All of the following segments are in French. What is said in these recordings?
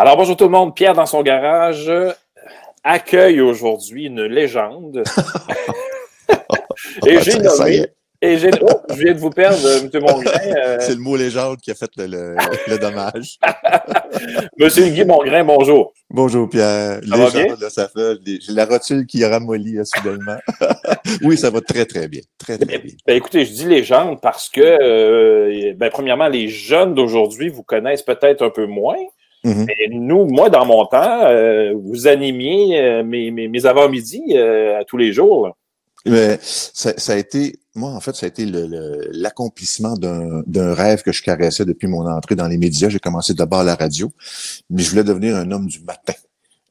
Alors, bonjour tout le monde. Pierre dans son garage euh, accueille aujourd'hui une légende. Et j'ai ça y nommé. Et j'ai. Oh, je viens de vous perdre, euh, M. Mongrain. euh, C'est le mot légende qui a fait le, le- le dommage. Monsieur Guy Mongrain, bonjour. Bonjour Pierre. Ça va Légende, là, ça fait. J'ai j'ai la rotule qui ramollit là, soudainement. oui, ça va très, très bien. Très, très bien. Ben, écoutez, je dis légende parce que, euh, ben, premièrement, les jeunes d'aujourd'hui vous connaissent peut-être un peu moins. Mhm. Mais nous, moi, dans mon temps, euh, vous animiez euh, mes, mes, mes avant-midi euh, à tous les jours. là. Mais ça, ça a été, moi, en fait, ça a été le- le- l'accomplissement d'un d'un rêve que je caressais depuis mon entrée dans les médias. J'ai commencé d'abord à la radio, mais je voulais devenir un homme du matin,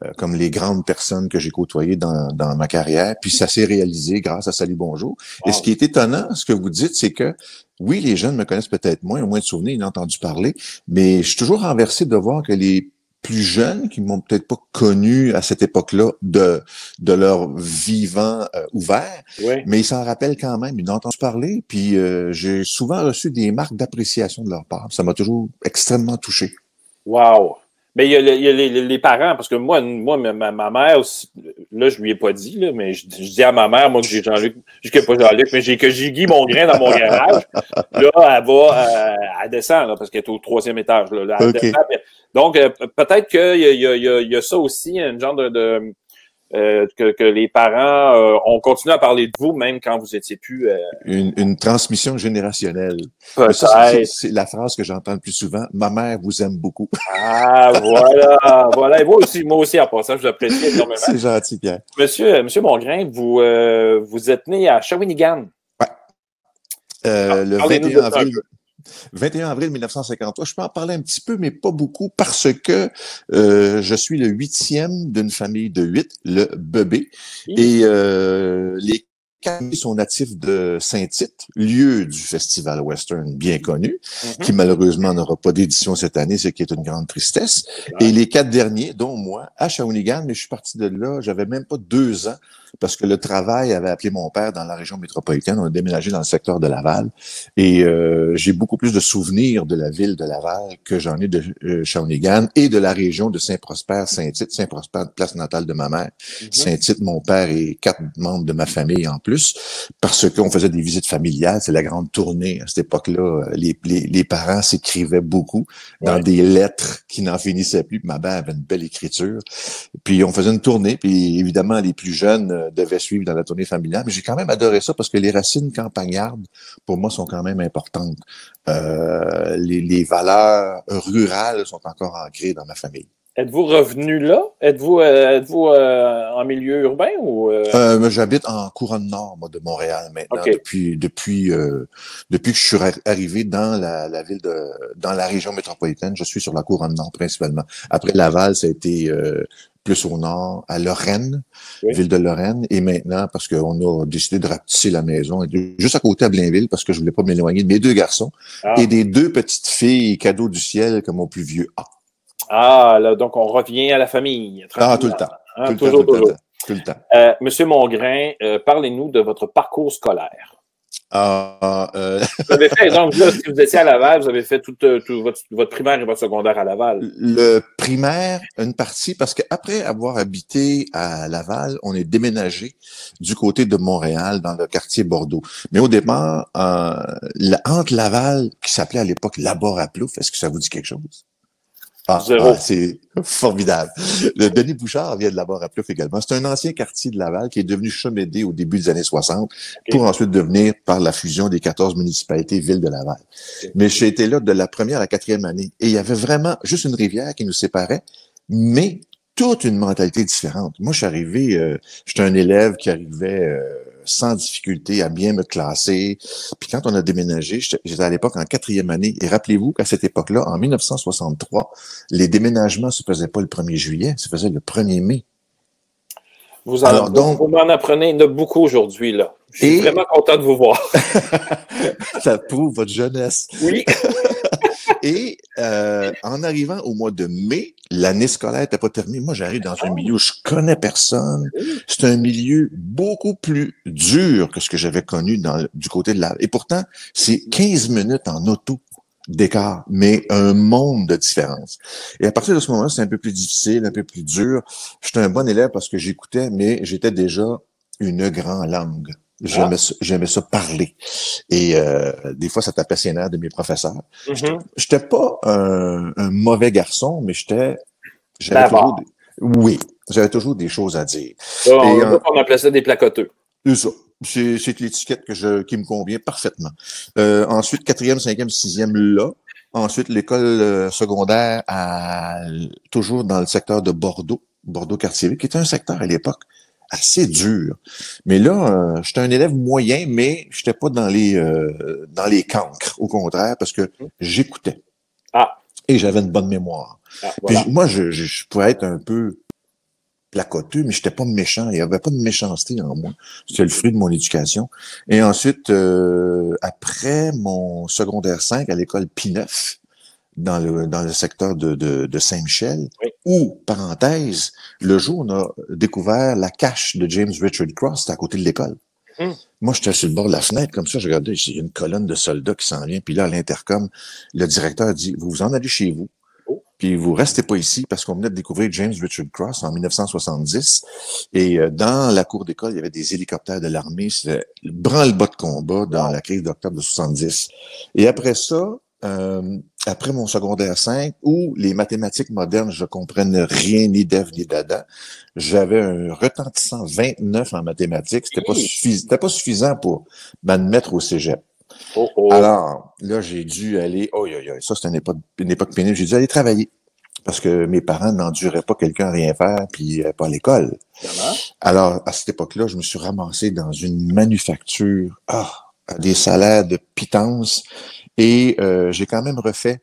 euh, comme les grandes personnes que j'ai côtoyées dans, dans ma carrière. Puis ça s'est réalisé grâce à Salut Bonjour. Et ce qui est étonnant, ce que vous dites, c'est que oui, les jeunes me connaissent peut-être moins, ont moins de souvenirs, ils ont entendu parler, mais je suis toujours renversé de voir que les plus jeunes qui m'ont peut-être pas connu à cette époque-là de de leur vivant euh, ouvert, mais ils s'en rappellent quand même, ils ont entendu parler, puis euh, j'ai souvent reçu des marques d'appréciation de leur part. Ça m'a toujours extrêmement touché. Wow. Mais il y a, le- il y a les, les- parents, parce que moi, moi ma, ma- mère, aussi- là, je lui ai pas dit, là, mais je, je dis à ma mère, moi, que j'ai Jean-Luc, que pas Jean-Luc, mais j'ai que j'ai Guy Mongrain dans mon garage. Là, elle va, euh, elle descend, là, parce qu'elle est au troisième étage. Là, Là, descend, donc, euh, peut-être qu'il y y, a, il y, a, il y a ça aussi, une genre de... de euh, que, que les parents euh, ont continué à parler de vous, même quand vous étiez plus... euh, Une, une transmission générationnelle. C'est- la phrase que j'entends le plus souvent. Ma mère vous aime beaucoup. Ah, voilà. voilà. Et moi aussi, moi aussi, en passant, je vous apprécie énormément. c'est gentil, Pierre. Monsieur, Monsieur Mongrain, vous, euh, vous êtes né à Shawinigan. Euh, le Parlez-nous 21 de ça un avril, 21 avril 1953. Je peux en parler un petit peu, mais pas beaucoup, parce que euh, je suis le huitième d'une famille de huit, le bébé. Et euh, les quatre sont natifs de Saint-Tite, lieu du festival western bien connu, Mhm. qui malheureusement n'aura pas d'édition cette année, ce qui est une grande tristesse. Et les quatre derniers, dont moi, à Shawinigan, mais je suis parti de là, j'avais même pas deux ans, parce que le travail avait appelé mon père dans la région métropolitaine. On a déménagé dans le secteur de Laval. Et euh, j'ai beaucoup plus de souvenirs de la ville de Laval que j'en ai de euh, Shawinigan et de la région de Saint-Prosper, Saint-Tite. Saint-Prosper, place natale de ma mère. Mhm. Saint-Tite, mon père et quatre membres de ma famille en plus, parce qu'on faisait des visites familiales. C'est la grande tournée. À cette époque-là, les, les, les parents s'écrivaient beaucoup dans Ouais. des lettres qui n'en finissaient plus. Ma mère avait une belle écriture. Puis on faisait une tournée, puis évidemment, les plus jeunes devaient suivre dans la tournée familiale. Mais j'ai quand même adoré ça parce que les racines campagnardes, pour moi, sont quand même importantes. Euh, les, les valeurs rurales sont encore ancrées dans ma famille. Êtes-vous revenu là? Êtes-vous euh, êtes-vous euh, en milieu urbain ou euh, Euh, J'habite en couronne nord moi, de Montréal maintenant depuis depuis euh, depuis que je suis arri- arrivé dans la, la ville de dans la région métropolitaine. Je suis sur la couronne nord principalement. Après Laval, ça a été euh, plus au nord, à Lorraine, Oui. ville de Lorraine, et maintenant parce qu'on a décidé de rapetisser la maison, juste à côté à Blainville parce que je voulais pas m'éloigner de mes deux garçons ah, et des deux petites filles cadeaux du ciel comme mon plus vieux A. ah, là, donc on revient à la famille. Ah, tout le temps. Hein, Tout le toujours, temps, tout le toujours. temps, tout le temps. Euh, Monsieur Mongrain, euh, parlez-nous de votre parcours scolaire. Ah, euh, Vous avez fait, donc, là, si vous étiez à Laval, vous avez fait tout, euh, tout votre, votre primaire et votre secondaire à Laval. Le primaire, une partie, parce qu'après avoir habité à Laval, on est déménagé du côté de Montréal, dans le quartier Bordeaux. Mais au départ, euh, la- entre Laval, qui s'appelait à l'époque Labor à Plouf, est-ce que ça vous dit quelque chose? Ah, ah, c'est formidable. Le Denis Bouchard vient de Labor à Plouf également. C'est un ancien quartier de Laval qui est devenu Chemédé au début des années 60 pour ensuite devenir, par la fusion des 14 municipalités, ville de Laval. Mais j'ai été là de la première à la quatrième année. Et il y avait vraiment juste une rivière qui nous séparait, mais toute une mentalité différente. Moi, je suis arrivé, euh, j'étais un élève qui arrivait euh, sans difficulté à bien me classer. Puis quand on a déménagé, j'étais à l'époque en quatrième année. Et rappelez-vous qu'à cette époque-là, en 1963, les déménagements se faisaient pas le 1er juillet, se faisaient le 1er mai. Vous, en, Alors, donc- vous m'en apprenez beaucoup aujourd'hui, là. Je suis Et- vraiment content de vous voir. Ça prouve votre jeunesse. Oui. Et euh, en arrivant au mois de mai, l'année scolaire n'était pas terminée. Moi, j'arrive dans un milieu où je connais personne. C'est un milieu beaucoup plus dur que ce que j'avais connu dans, du côté de la... Et pourtant, c'est 15 minutes en auto d'écart, mais un monde de différence. Et à partir de ce moment-là, c'est un peu plus difficile, un peu plus dur. J'étais un bon élève parce que j'écoutais, mais j'étais déjà une grande langue. J'aimais ça, j'aimais ça parler. Et euh, des fois, ça tapait ses nerfs de mes professeurs. Mhm. J'étais pas un, un mauvais garçon, mais j'étais... j'avais toujours des- Oui, j'avais toujours des choses à dire. Là, on, Et, euh, on appelait ça des placoteux. C'est ça. C'est c'est l'étiquette que je, qui me convient parfaitement. Euh, ensuite, quatrième, cinquième, sixième, là. Ensuite, l'école euh, secondaire à, toujours dans le secteur de Bordeaux, Bordeaux-Cartier, qui était un secteur à l'époque assez dur. Mais là, euh, j'étais un élève moyen, mais j'étais pas dans les euh, dans les cancres, au contraire, parce que j'écoutais. Ah. Et j'avais une bonne mémoire. Ah, Puis moi, je, je, je pouvais être un peu placoteux, mais j'étais pas méchant. Il y avait pas de méchanceté en moi. C'était le fruit de mon éducation. Et ensuite, euh, après mon secondaire 5 à l'école P9, dans le, dans le secteur de, de, de Saint-Michel, Oui. où, parenthèse, le jour on a découvert la cache de James Richard Cross, c'était à côté de l'école. Mhm. Moi, j'étais sur le bord de la fenêtre, comme ça, je regardais, il y a une colonne de soldats qui s'en vient, puis là, à l'intercom, le directeur dit, vous vous en allez chez vous, Oh. puis vous restez pas ici parce qu'on venait de découvrir James Richard Cross en 1970. Et euh, dans la cour d'école, il y avait des hélicoptères de l'armée. C'était le branle-bas de combat dans la crise d'octobre de 70. Et après ça, euh, après mon secondaire 5, où les mathématiques modernes, je comprenais rien, ni d'Ève, ni d'Adam, j'avais un retentissant 29 en mathématiques. C'était pas, suffi- c'était pas suffisant pour m'admettre au cégep. Oh, oh. Alors, là, j'ai dû aller, oh, oh, ça, c'est une époque, une époque pénible, j'ai dû aller travailler. Parce que mes parents n'enduraient pas quelqu'un à rien faire, puis euh, pas à l'école. Alors, à cette époque-là, je me suis ramassé dans une manufacture, ah, à des salaires de pitance, et euh, j'ai quand même refait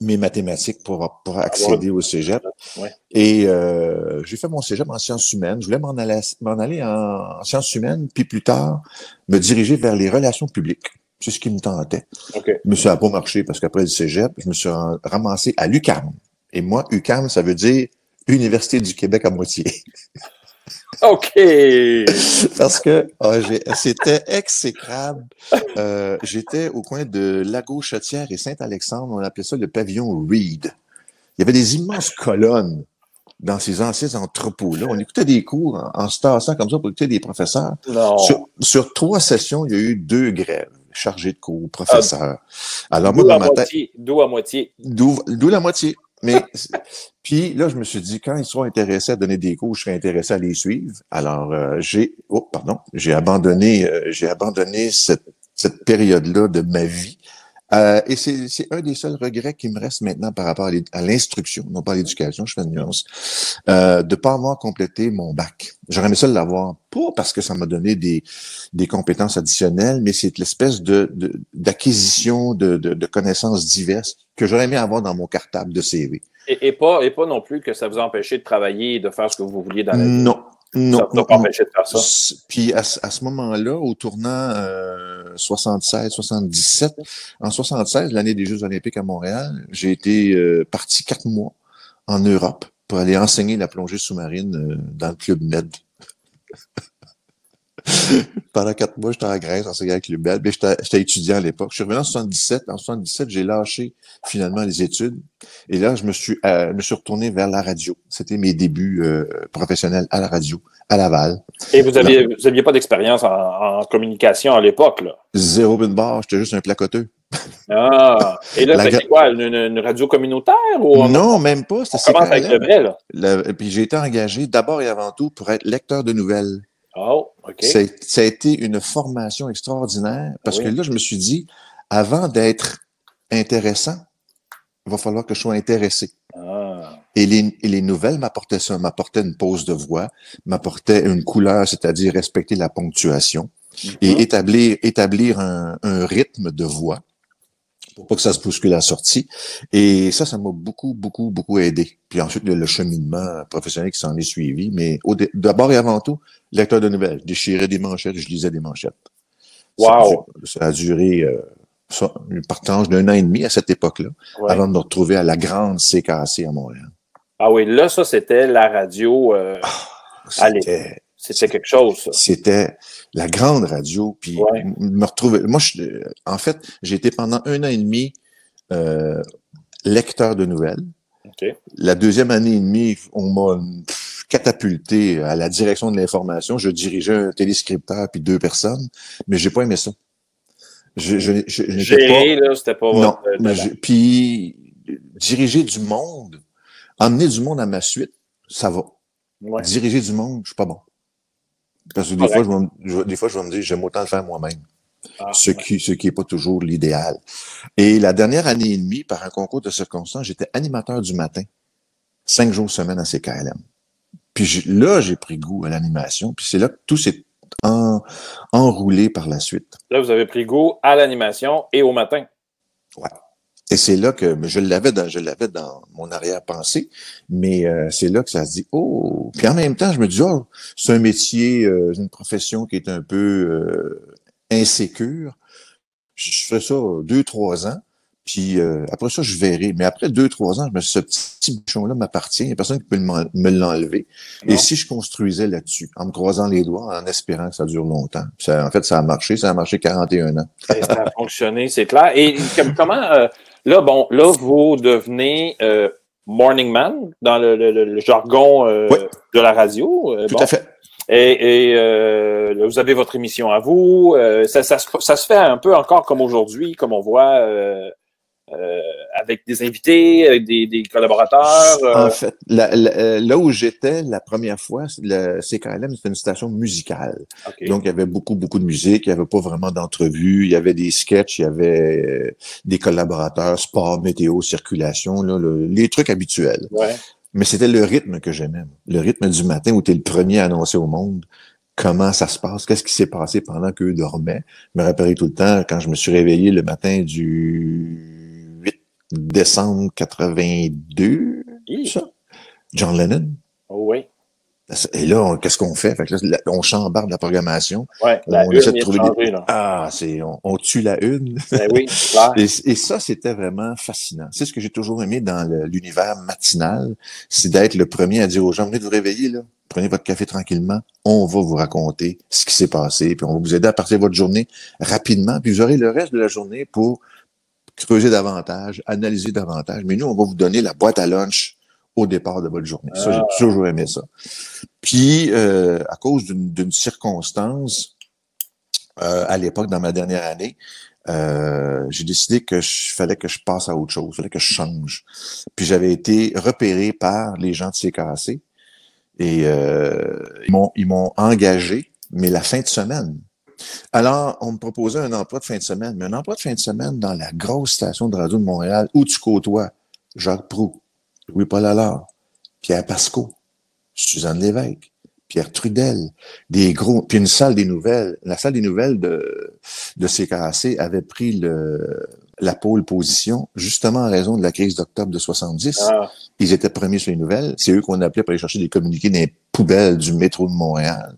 mes mathématiques pour, pour accéder au cégep. Ouais. Et euh, j'ai fait mon cégep en sciences humaines. Je voulais m'en aller, m'en aller en, en sciences humaines, puis plus tard, me diriger vers les relations publiques. C'est ce qui me tentait. OK. Mais ça n'a pas marché parce qu'après le cégep, je me suis ramassé à l'UCAM. Et moi, UCAM, ça veut dire Université du Québec à moitié. OK. Parce que ah, c'était exécrable. Euh, J'étais au coin de Lago-Chatière et Saint-Alexandre. On appelait ça le pavillon Reed. Il y avait des immenses colonnes dans ces anciens entrepôts-là. On écoutait des cours en, en se tassant comme ça pour écouter des professeurs. Non. Sur, sur trois sessions, il y a eu deux grèves chargées de cours, professeurs. Alors moi, dans ma tête, moitié. D'où à moitié? D'où la moitié. Mais puis là, je me suis dit, quand ils seront intéressés à donner des cours, je serai intéressé à les suivre. Alors, euh, j'ai oh, pardon, j'ai abandonné, euh, j'ai abandonné cette, cette période-là de ma vie. Euh, et c'est c'est un des seuls regrets qui me reste maintenant par rapport à l'instruction, non pas à l'éducation, je fais une nuance, euh, de pas avoir complété mon bac. J'aurais aimé ça l'avoir, pas parce que ça m'a donné des, des compétences additionnelles, mais c'est l'espèce de de- d'acquisition de, de, de connaissances diverses que j'aurais aimé avoir dans mon cartable de CV. Et, et pas, et pas non plus que ça vous empêchait de travailler et de faire ce que vous vouliez dans la vie? Non, non, Ça pas empêché de faire ça? Puis à, ce- à ce moment-là, au tournant euh, 76-77, en 76, l'année des Jeux olympiques à Montréal, j'ai été euh, parti quatre mois en Europe pour aller enseigner la plongée sous-marine euh, dans le club Med. Pendant quatre mois, j'étais en Grèce, enseignant avec Med, mais j'étais étudiant à l'époque. Je suis revenu en 77. En 77, j'ai lâché finalement les études. Et là, je me suis, euh, me suis retourné vers la radio. C'était mes débuts euh, professionnels à la radio, à Laval. Et vous aviez, vous aviez pas d'expérience en, en communication à l'époque, là? Zéro bin barre, j'étais juste un placoteux. Ah. Et là, c'était quoi? Une, une radio communautaire ou on, Non, même pas. on commence avec le vrai, là? Le- Puis j'ai été engagé d'abord et avant tout pour être lecteur de nouvelles. Oh, OK. Ça, a- ça a été une formation extraordinaire parce Oui. que là, je me suis dit, avant d'être intéressant, il va falloir que je sois intéressé. Ah. Et les, et les nouvelles m'apportaient ça, m'apportaient une pause de voix, m'apportaient une couleur, c'est-à-dire respecter la ponctuation et Mhm. établir, établir un, un rythme de voix pour pas que ça se bouscule à la sortie. Et ça, ça m'a beaucoup, beaucoup, beaucoup aidé. Puis ensuite, le, le cheminement professionnel qui s'en est suivi. Mais d'abord et avant tout, lecteur de nouvelles. Je déchirais des manchettes, je lisais des manchettes. Ça a Wow. Ça a duré euh, ça, une partage d'un an et demi à cette époque-là, Ouais. avant de me retrouver à la grande CKC à Montréal. Ah oui, là, ça, c'était la radio. euh, Allez. C'était c'était quelque chose, ça. c'était la grande radio. Puis Ouais. me retrouver. Moi, je, en fait, j'ai été pendant un an et demi euh, lecteur de nouvelles. La deuxième année et demie, on m'a catapulté à la direction de l'information. Je dirigeais un téléscripteur puis deux personnes, mais j'ai pas aimé ça. Je, je, pas- là, c'était pas non. Puis diriger du monde, emmener du monde à ma suite, ça va. Ouais. Diriger du monde, je suis pas bon. Parce que des Correct. fois, je vais, me- des fois, je vais me dire, j'aime autant le faire moi-même. Ah, Ce qui, ce qui est pas toujours l'idéal. Et la dernière année et demie, par un concours de circonstances, j'étais animateur du matin. Cinq jours semaine à CKLM. Puis là, j'ai pris goût à l'animation. Puis c'est là que tout s'est en- enroulé par la suite. Là, vous avez pris goût à l'animation et au matin. Et c'est là que je l'avais dans, je l'avais dans mon arrière-pensée, mais euh, c'est là que ça se dit oh. Puis en même temps, je me dis oh, c'est un métier, euh, une profession qui est un peu euh, insécure. Je je fais ça deux trois ans, puis euh, après ça je verrai. Mais après deux trois ans, je me suis dit, ce petit bouchon-là m'appartient. Il n'y a personne qui peut me l'enlever. Et si je construisais là-dessus, en me croisant les doigts, en espérant que ça dure longtemps. Ça, en fait, ça a marché. Ça a marché 41 ans. Et ça a fonctionné, c'est clair. Et comme- comment, euh, là, bon, là, vous devenez euh, morning man dans le, le- le- jargon euh, Oui. de la radio. euh, Tout bon. à fait. Et, et, euh, là, vous avez votre émission à vous. euh, ça, ça, ça se fait un peu encore comme aujourd'hui, comme on voit euh, euh, avec des invités, avec des, des collaborateurs. euh, En fait, la- la- euh, là où j'étais la première fois, c'est- le CKLM, c'était une station musicale. OK. Donc, il y avait beaucoup, beaucoup de musique. Il n'y avait pas vraiment d'entrevues. Il y avait des sketchs, il y avait euh, des collaborateurs, sport, météo, circulation, là, le- les trucs habituels. ouais. Mais c'était le rythme que j'aimais. Le rythme du matin où tu es le premier à annoncer au monde comment ça se passe, qu'est-ce qui s'est passé pendant qu'eux dormaient. Je me rappellerai tout le temps quand je me suis réveillé le matin du 8 décembre 82, Hi. ça? John Lennon. Oh, oui. Et là, qu'est-ce qu'on fait? Fait que là, la- on chambarde la programmation. Ouais. La On une essaie de trouver des-. Ah, c'est, on, on tue la une. Ben oui, clair. Et, et ça, c'était vraiment fascinant. C'est ce que j'ai toujours aimé dans l'univers matinal, c'est d'être le premier à dire aux gens, venez de vous réveiller, là. Prenez votre café tranquillement. On va vous raconter ce qui s'est passé, puis on va vous aider à partir de votre journée rapidement, puis vous aurez le reste de la journée pour creuser davantage, analyser davantage. Mais nous, on va vous donner la boîte à lunch au départ de votre journée. Ça, j'ai toujours aimé ça. Puis, euh, à cause d'une circonstance, euh, à l'époque, dans ma dernière année, euh, j'ai décidé que je fallait que je passe à autre chose, fallait que je change. Puis j'avais été repéré par les gens de CKC et ils m'ont engagé, mais la fin de semaine. Alors, on me proposait un emploi de fin de semaine, mais un emploi de fin de semaine dans la grosse station de radio de Montréal où tu côtoies Jacques Proux, Louis-Paul Allard, Pierre Pasco, Suzanne Lévesque, Pierre Trudel, des gros, puis une salle des nouvelles. La salle des nouvelles de, de CKAC avait pris le, la pôle position, justement en raison de la crise d'octobre de 70. Ah, Ils étaient premiers sur les nouvelles. C'est eux qu'on appelait pour aller chercher des communiqués dans les poubelles du métro de Montréal.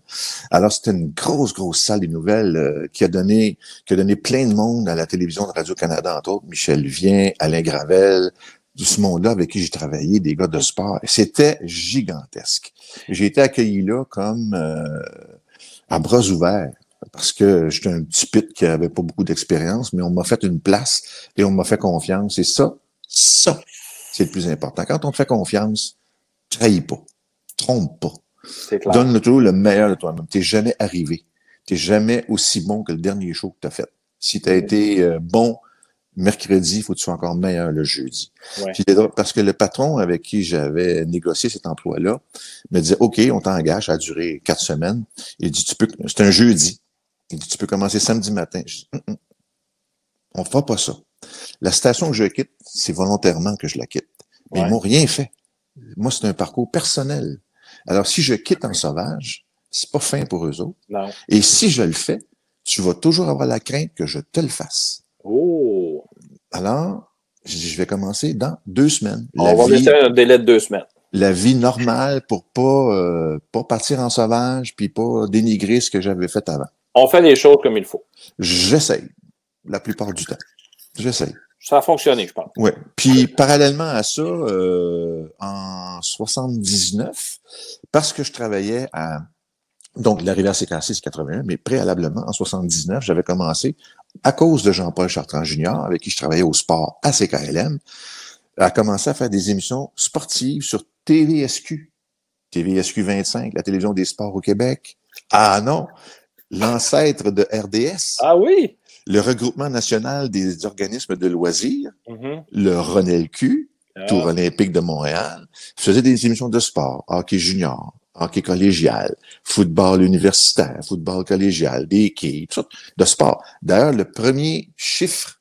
Alors, c'était une grosse, grosse salle des nouvelles euh, qui a donné qui a donné plein de monde à la télévision de Radio-Canada, entre autres, Michel Vien, Alain Gravel, tout ce monde-là avec qui j'ai travaillé, des gars de sport. C'était gigantesque. J'ai été accueilli là comme euh, à bras ouverts parce que j'étais un petit pit qui avait pas beaucoup d'expérience, mais on m'a fait une place et on m'a fait confiance. Et ça, ça, c'est le plus important. Quand on te fait confiance, trahis pas, trompe pas. clair. Donne toujours le meilleur de toi-même. T'es jamais arrivé. T'es jamais aussi bon que le dernier show que t'as fait. Si t'as été euh, bon mercredi, il faut que tu sois encore meilleur le jeudi. Ouais. Puis parce que le patron avec qui j'avais négocié cet emploi-là me disait, OK, on t'engage, ça a duré quatre semaines. Il dit, tu peux, c'est un jeudi. Il dit, tu peux commencer samedi matin. Je dis, Hum, hum. on fera pas ça. La station que je quitte, c'est volontairement que je la quitte. Mais Ouais. ils m'ont rien fait. Moi, c'est un parcours personnel. Alors, si je quitte en sauvage, c'est pas fin pour eux autres. Non. Et si je le fais, tu vas toujours avoir la crainte que je te le fasse. Oh. Alors, je dis, je vais commencer dans deux semaines. On La va vie, un délai de deux semaines. la vie normale pour pas, euh, pas partir en sauvage puis pas dénigrer ce que j'avais fait avant. On fait les choses comme il faut. J'essaye. La plupart du temps. J'essaye. Ça a fonctionné, je pense. Ouais. Puis parallèlement à ça, euh, en 79, parce que je travaillais à donc la rivière CKC, c'est 81, mais préalablement en 79, j'avais commencé à cause de Jean-Paul Chartrand Junior, avec qui je travaillais au sport à CKLM, a commencé à faire des émissions sportives sur TVSQ. TVSQ 25, la télévision des sports au Québec. Ah non, l'ancêtre de RDS. Ah oui? Le regroupement national des organismes de loisirs, Mhm. le RONELQ, Ah. Tour olympique de Montréal, faisait des émissions de sport, hockey junior, hockey collégial, football universitaire, football collégial, des quilles, sortes de sport. D'ailleurs, le premier chiffre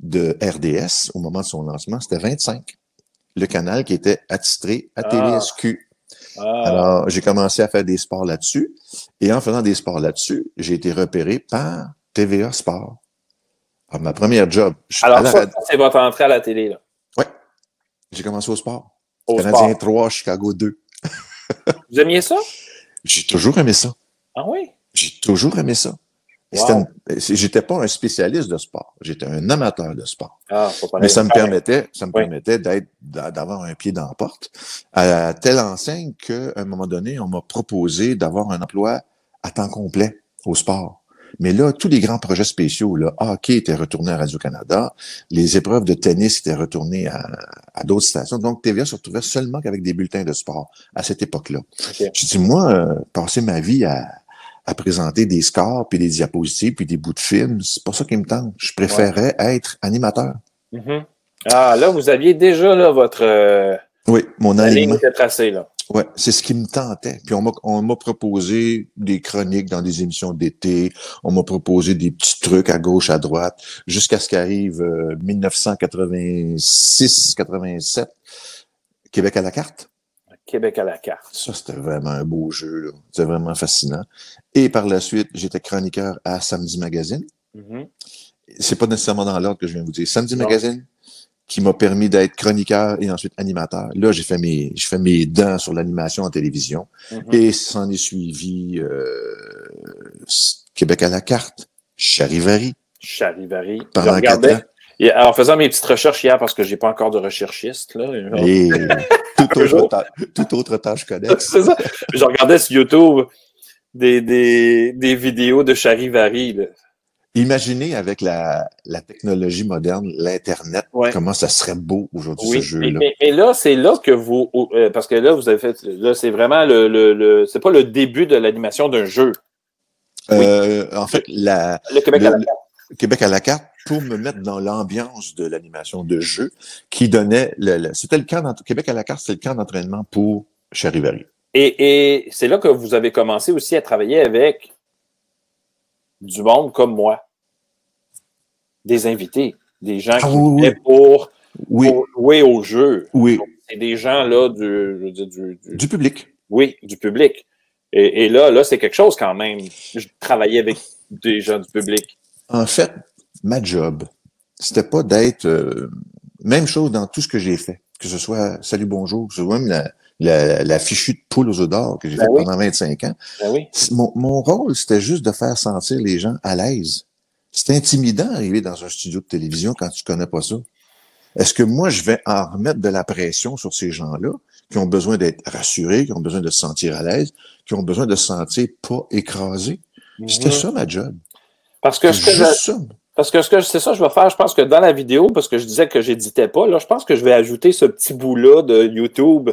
de RDS au moment de son lancement, c'était 25. Le canal qui était attitré à Ah. TVSQ. Ah. Alors, j'ai commencé à faire des sports là-dessus. Et en faisant des sports là-dessus, j'ai été repéré par TVA Sport. Alors, ma première job, Alors, ça, c'est votre entrée à la télé, là. j'ai commencé au sport. Au Canadien sport. 3, Chicago 2. Vous aimiez ça? J'ai toujours aimé ça. Ah oui? J'ai toujours aimé ça. Wow. J'étais pas un spécialiste de sport. J'étais un amateur de sport. Ah, Mais ça me permettait, ça me Oui. permettait d'être, d'a- d'avoir un pied dans la porte. À telle enseigne qu'à un moment donné, on m'a proposé d'avoir un emploi à temps complet au sport. Mais là, tous les grands projets spéciaux, le hockey était retourné à Radio-Canada, les épreuves de tennis étaient retournées à, à d'autres stations. Donc, TVA se retrouvait seulement qu'avec des bulletins de sport à cette époque-là. Je dis, moi, euh, passer ma vie à, à présenter des scores, puis des diapositives, puis des bouts de films, c'est pas ça qui me tente. Je préférais être animateur. Mhm. Ah, là, vous aviez déjà là, votre euh, Oui, mon alignement. était tracée, là. Ouais, c'est ce qui me tentait. Puis on m'a on m'a proposé des chroniques dans des émissions d'été, on m'a proposé des petits trucs à gauche, à droite, jusqu'à ce qu'arrive euh, 1986-87, Québec à la carte. Québec à la carte. Ça, c'était vraiment un beau jeu. là. C'était vraiment fascinant. Et par la suite, j'étais chroniqueur à Samedi Magazine. Mhm. C'est pas nécessairement dans l'ordre que je viens de vous dire. Samedi Non. Magazine, qui m'a permis d'être chroniqueur et ensuite animateur. Là, j'ai fait mes, j'ai fait mes dents sur l'animation en télévision. Mhm. Et s'en est suivi euh, Québec à la carte, Charivari, Charivari. Je pendant quatre regardais. ans. Et en faisant mes petites recherches hier, parce que j'ai pas encore de recherchiste, là. Et toute, Toujours. autre ta- toute autre tâche connexe. C'est ça. Je regardais sur YouTube des, des, des vidéos de Charivari, là. Imaginez avec la, la technologie moderne, l'Internet, Ouais. comment ça serait beau aujourd'hui, Oui, ce jeu-là. mais- mais là, c'est là que vous. euh, parce que là, vous avez fait. Là, c'est vraiment le. le, le- c'est pas le début de l'animation d'un jeu. Euh, en fait, la, Le Québec Le- à la le- Québec à la carte pour me mettre dans l'ambiance de l'animation de jeu qui donnait le, le- c'était le camp Québec à la carte, c'était le camp d'entraînement pour Charivari. Et, et c'est là que vous avez commencé aussi à travailler avec du monde comme moi. Des invités. Des gens Ah qui oui, pour, Oui, pour jouer au jeu. oui, C'est des gens là du, je veux dire, du, du- du public. oui, du public. Et, et là, là, c'est quelque chose quand même. Je travaillais avec des gens du public. En fait, ma job, c'était pas d'être euh, même chose dans tout ce que j'ai fait, que ce soit Salut bonjour, que ce soit même la, la, la fichue de poule aux œufs d'or que j'ai Ben fait oui. pendant 25 ans. Ben oui. Mon, mon rôle, c'était juste de faire sentir les gens à l'aise. C'est intimidant d'arriver dans un studio de télévision quand tu connais pas ça. Est-ce que moi, je vais en remettre de la pression sur ces gens-là qui ont besoin d'être rassurés, qui ont besoin de se sentir à l'aise, qui ont besoin de se sentir pas écrasés? C'était Mhm. ça ma job. Parce que, ce que je- Juste ça. parce que ce que c'est ça, je vais faire. Je pense que dans la vidéo, parce que je disais que j'éditais pas, là, je pense que je vais ajouter ce petit bout-là de YouTube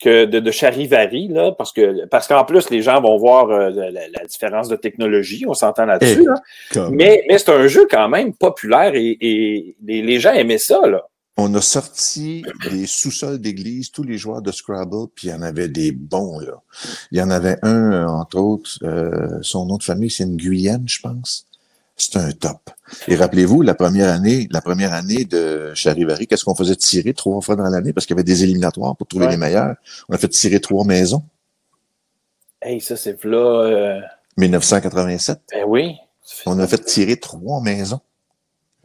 que de, de Charivari, là, parce que parce qu'en plus, les gens vont voir euh, la, différence de technologie, on s'entend là-dessus. Eh, là. Mais, mais c'est un jeu quand même populaire et, et les, les gens aimaient ça, là. On a sorti des sous-sols d'église, tous les joueurs de Scrabble, puis il y en avait des bons, là. Il y en avait un, euh, entre autres, euh, son nom de famille, c'est une Guyane, je pense. C'est un top. Et rappelez-vous, la première année, la première année de Charivari, qu'est-ce qu'on faisait tirer trois fois dans l'année? Parce qu'il y avait des éliminatoires pour trouver Ouais. les meilleurs. On a fait tirer trois maisons. Hey, ça, c'est là. euh, 1987. ben oui. On a fait tirer trois maisons.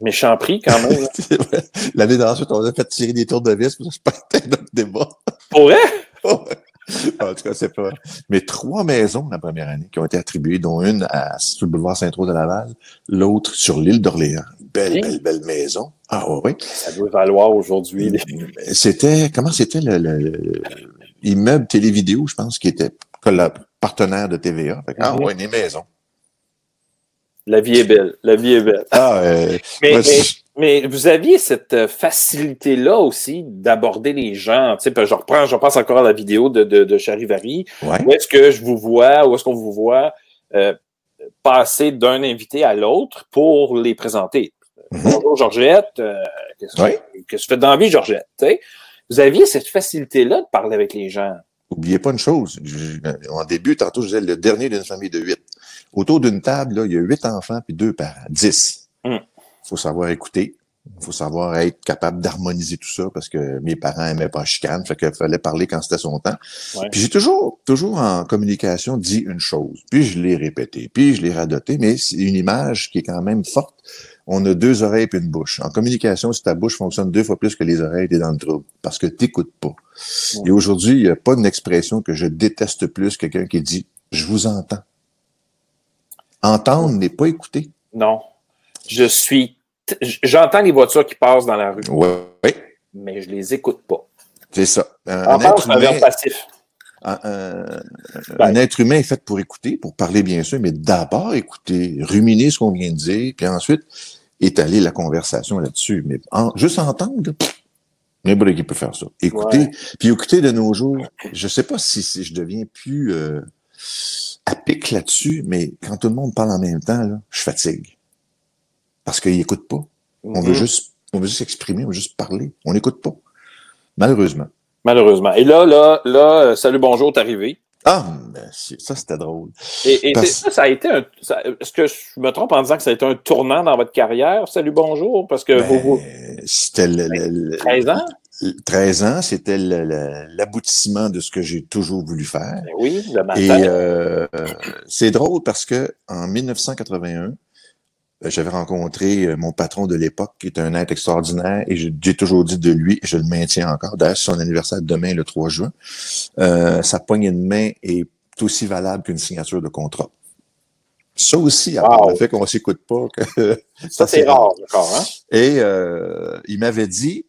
Méchant prix quand même. vrai. L'année d'ensuite, on a fait tirer des tours de vis, c'est pas peut-être notre débat. Pour vrai? en tout cas, c'est pas. Mais trois maisons la première année qui ont été attribuées, dont une à, sur le boulevard Saint-Rose de Laval, l'autre sur l'île d'Orléans. Belle, Oui. belle, belle maison. Ah oui, oui. Ça doit valoir aujourd'hui. des- C'était, comment c'était le, le, le- immeuble télévidéo, je pense, qui était partenaire de TVA. Fait Ah ouais, des maisons. La vie est belle. La vie est belle. Ah, euh, mais, moi, mais, je- mais vous aviez cette euh, facilité-là aussi d'aborder les gens. Tu sais, je reprends, je repense encore à la vidéo de, de, de Charivari. ouais. Où est-ce que je vous vois, où est-ce qu'on vous voit euh, passer d'un invité à l'autre pour les présenter? Mhm. Bonjour Georgette, euh, qu'est-ce que Ouais. qu'est-ce que tu fais dans la vie, Georgette? Tu sais, vous aviez cette facilité-là de parler avec les gens. Oubliez pas une chose. Je- en début, tantôt, je disais le dernier d'une famille de huit. Autour d'une table, là, il y a huit enfants puis deux parents. Dix. Il Mm. faut savoir écouter. Il faut savoir être capable d'harmoniser tout ça parce que mes parents aimaient pas chicane, fait qu'il fallait parler quand c'était son temps. Ouais. Puis j'ai toujours, toujours en communication dit une chose. Puis je l'ai répété, puis je l'ai radoté, mais c'est une image qui est quand même forte. On a deux oreilles et une bouche. En communication, si ta bouche fonctionne deux fois plus que les oreilles, t'es dans le trouble parce que t'écoutes pas. Et aujourd'hui, il n'y a pas une expression que je déteste plus que quelqu'un qui dit Je vous entends. Entendre n'est pas écouter. Non. Je suis. J'entends les voitures qui passent dans la rue, Ouais, mais je les écoute pas. c'est ça. Un, En être un humain, passif. un- un- Ben. un être humain est fait pour écouter, pour parler bien sûr, mais d'abord écouter, ruminer ce qu'on vient de dire, puis ensuite étaler la conversation là-dessus. Mais en- juste entendre, n'importe qui peut faire ça. Écouter, puis écouter de nos jours, je sais pas si, si je deviens plus euh, à pic là-dessus, mais quand tout le monde parle en même temps, là, je fatigue. Parce qu'ils n'écoutent pas. On veut Mhm. juste, on veut juste exprimer, on veut juste parler. On n'écoute pas. Malheureusement. Malheureusement. Et là, là, là, euh, salut, bonjour, t'es arrivé. Ah, c'est- ça, c'était drôle. Et, et Parce- c'est ça, ça a été un. Est-ce que je me trompe en disant que ça a été un tournant dans votre carrière? Salut, bonjour, parce que vous, vous. Ben, c'était le, le- le- 13 ans? 13 ans, c'était l'aboutissement de ce que j'ai toujours voulu faire. Ben oui, le matin. Et euh, c'est drôle parce que en 1981, euh, j'avais rencontré euh, mon patron de l'époque, qui est un être extraordinaire, et j'ai toujours dit de lui, et je le maintiens encore. D'ailleurs, c'est son anniversaire demain, le 3 juin. Euh, sa poignée de main est aussi valable qu'une signature de contrat. Ça aussi, à part Wow. le fait qu'on s'écoute pas, que ça, c'est rare, d'accord, hein? et euh, il m'avait dit,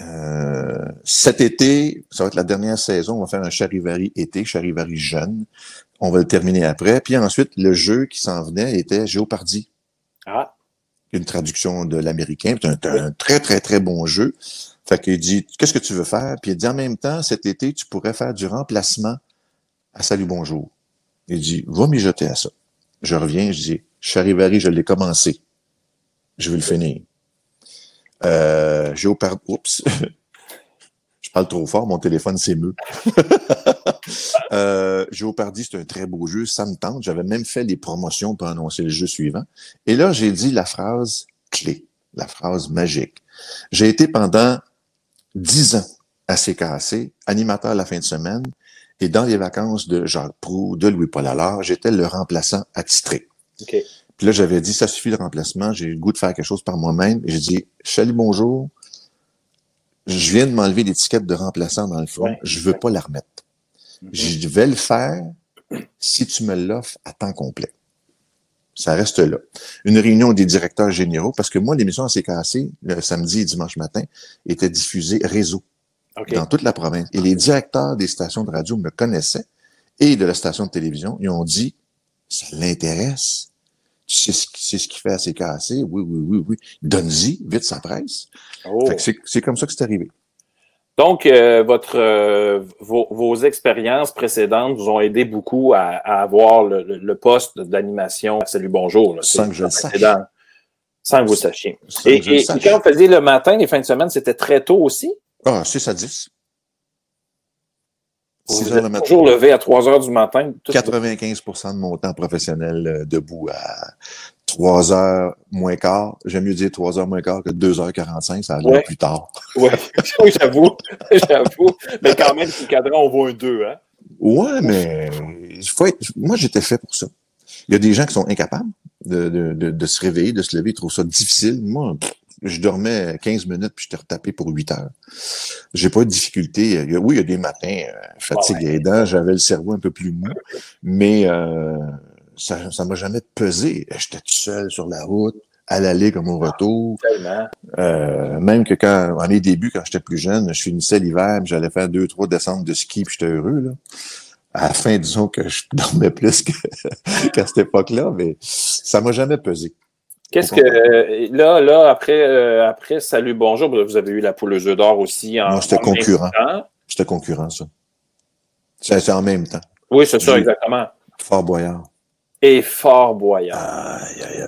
euh, cet été, ça va être la dernière saison, on va faire un Charivari été, Charivari jeune. On va le terminer après. Puis ensuite, le jeu qui s'en venait était Géopardy, Ah, une traduction de l'américain. C'est un, un très, très, très bon jeu. Fait qu'il dit, qu'est-ce que tu veux faire? Puis il dit, en même temps, cet été, tu pourrais faire du remplacement à Salut Bonjour. Il dit, va mijoter à ça. Je reviens, je dis, Charivari, je l'ai commencé. Je vais le finir. Euh, oups. je parle trop fort, mon téléphone s'émeut. euh, c'est un très beau jeu, ça me tente. J'avais même fait les promotions pour annoncer le jeu suivant. Et là, j'ai dit la phrase clé, la phrase magique. J'ai été pendant dix ans à CKC, animateur la fin de semaine, et dans les vacances de Jacques Proux, de Louis-Paul Allard, j'étais le remplaçant attitré. Puis là, j'avais dit, ça suffit le remplacement, j'ai le goût de faire quelque chose par moi-même. Et J'ai dit, salut, bonjour, je viens de m'enlever l'étiquette de remplaçant dans le front, je veux pas la remettre. Mhm. Je vais le faire si tu me l'offres à temps complet. Ça reste là. Une réunion des directeurs généraux, parce que moi, l'émission à CKC, le samedi et dimanche matin, était diffusée réseau OK. dans toute la province. Et les directeurs des stations de radio me connaissaient et de la station de télévision. Ils ont dit, ça l'intéresse. Ce, c'est ce qu'il fait à CKC? Oui, oui, oui, oui. Donne-y, vite, ça presse. Oh. Fait que c'est, c'est comme ça que c'est arrivé. Donc, euh, votre, euh, vos, vos expériences précédentes vous ont aidé beaucoup à, à avoir le, le- le poste d'animation. Salut, bonjour. Là, Sans que je le sache. Sans que vous le sachiez. Sans Et, le et- sache. et quand vous faisiez le matin, les fins de semaine, c'était très tôt aussi? Ah, 6 à 10. 6 vous êtes toujours levé à 3 heures du matin? Tout- 95% de mon temps professionnel euh, debout à 3 heures moins quart. J'aime mieux dire 3 heures moins quart que 2 heures 45, ça arrive Ouais. plus tard. Ouais, oui, j'avoue. j'avoue. Mais quand même, le cadran, on voit un 2, hein? Ouais, mais faut être. Moi, j'étais fait pour ça. Il y a des gens qui sont incapables de, de, de, de se réveiller, de se lever, ils trouvent ça difficile. Moi, pff, je dormais 15 minutes puis je t'ai retapé pour 8 heures. J'ai pas eu de difficulté. Oui, il y a des matins, euh, fatigue Ouais. aidant, j'avais le cerveau un peu plus mou, mais euh, ça ça m'a jamais pesé. J'étais tout seul sur la route, à l'aller comme au retour. Tellement. Euh, même que quand, en mes débuts, quand j'étais plus jeune, je finissais l'hiver, j'allais faire deux, trois descentes de ski, puis j'étais heureux, là. À la fin, disons que je dormais plus qu'à cette époque-là, mais ça m'a jamais pesé. Qu'est-ce que là, là, après, euh, après Salut Bonjour, vous avez eu la poule aux œufs d'or aussi en. Non, c'était concurrent. C'était concurrent, ça. C'est en même temps. Oui, c'est ça, exactement. Fort Boyard. Et Fort Boyard.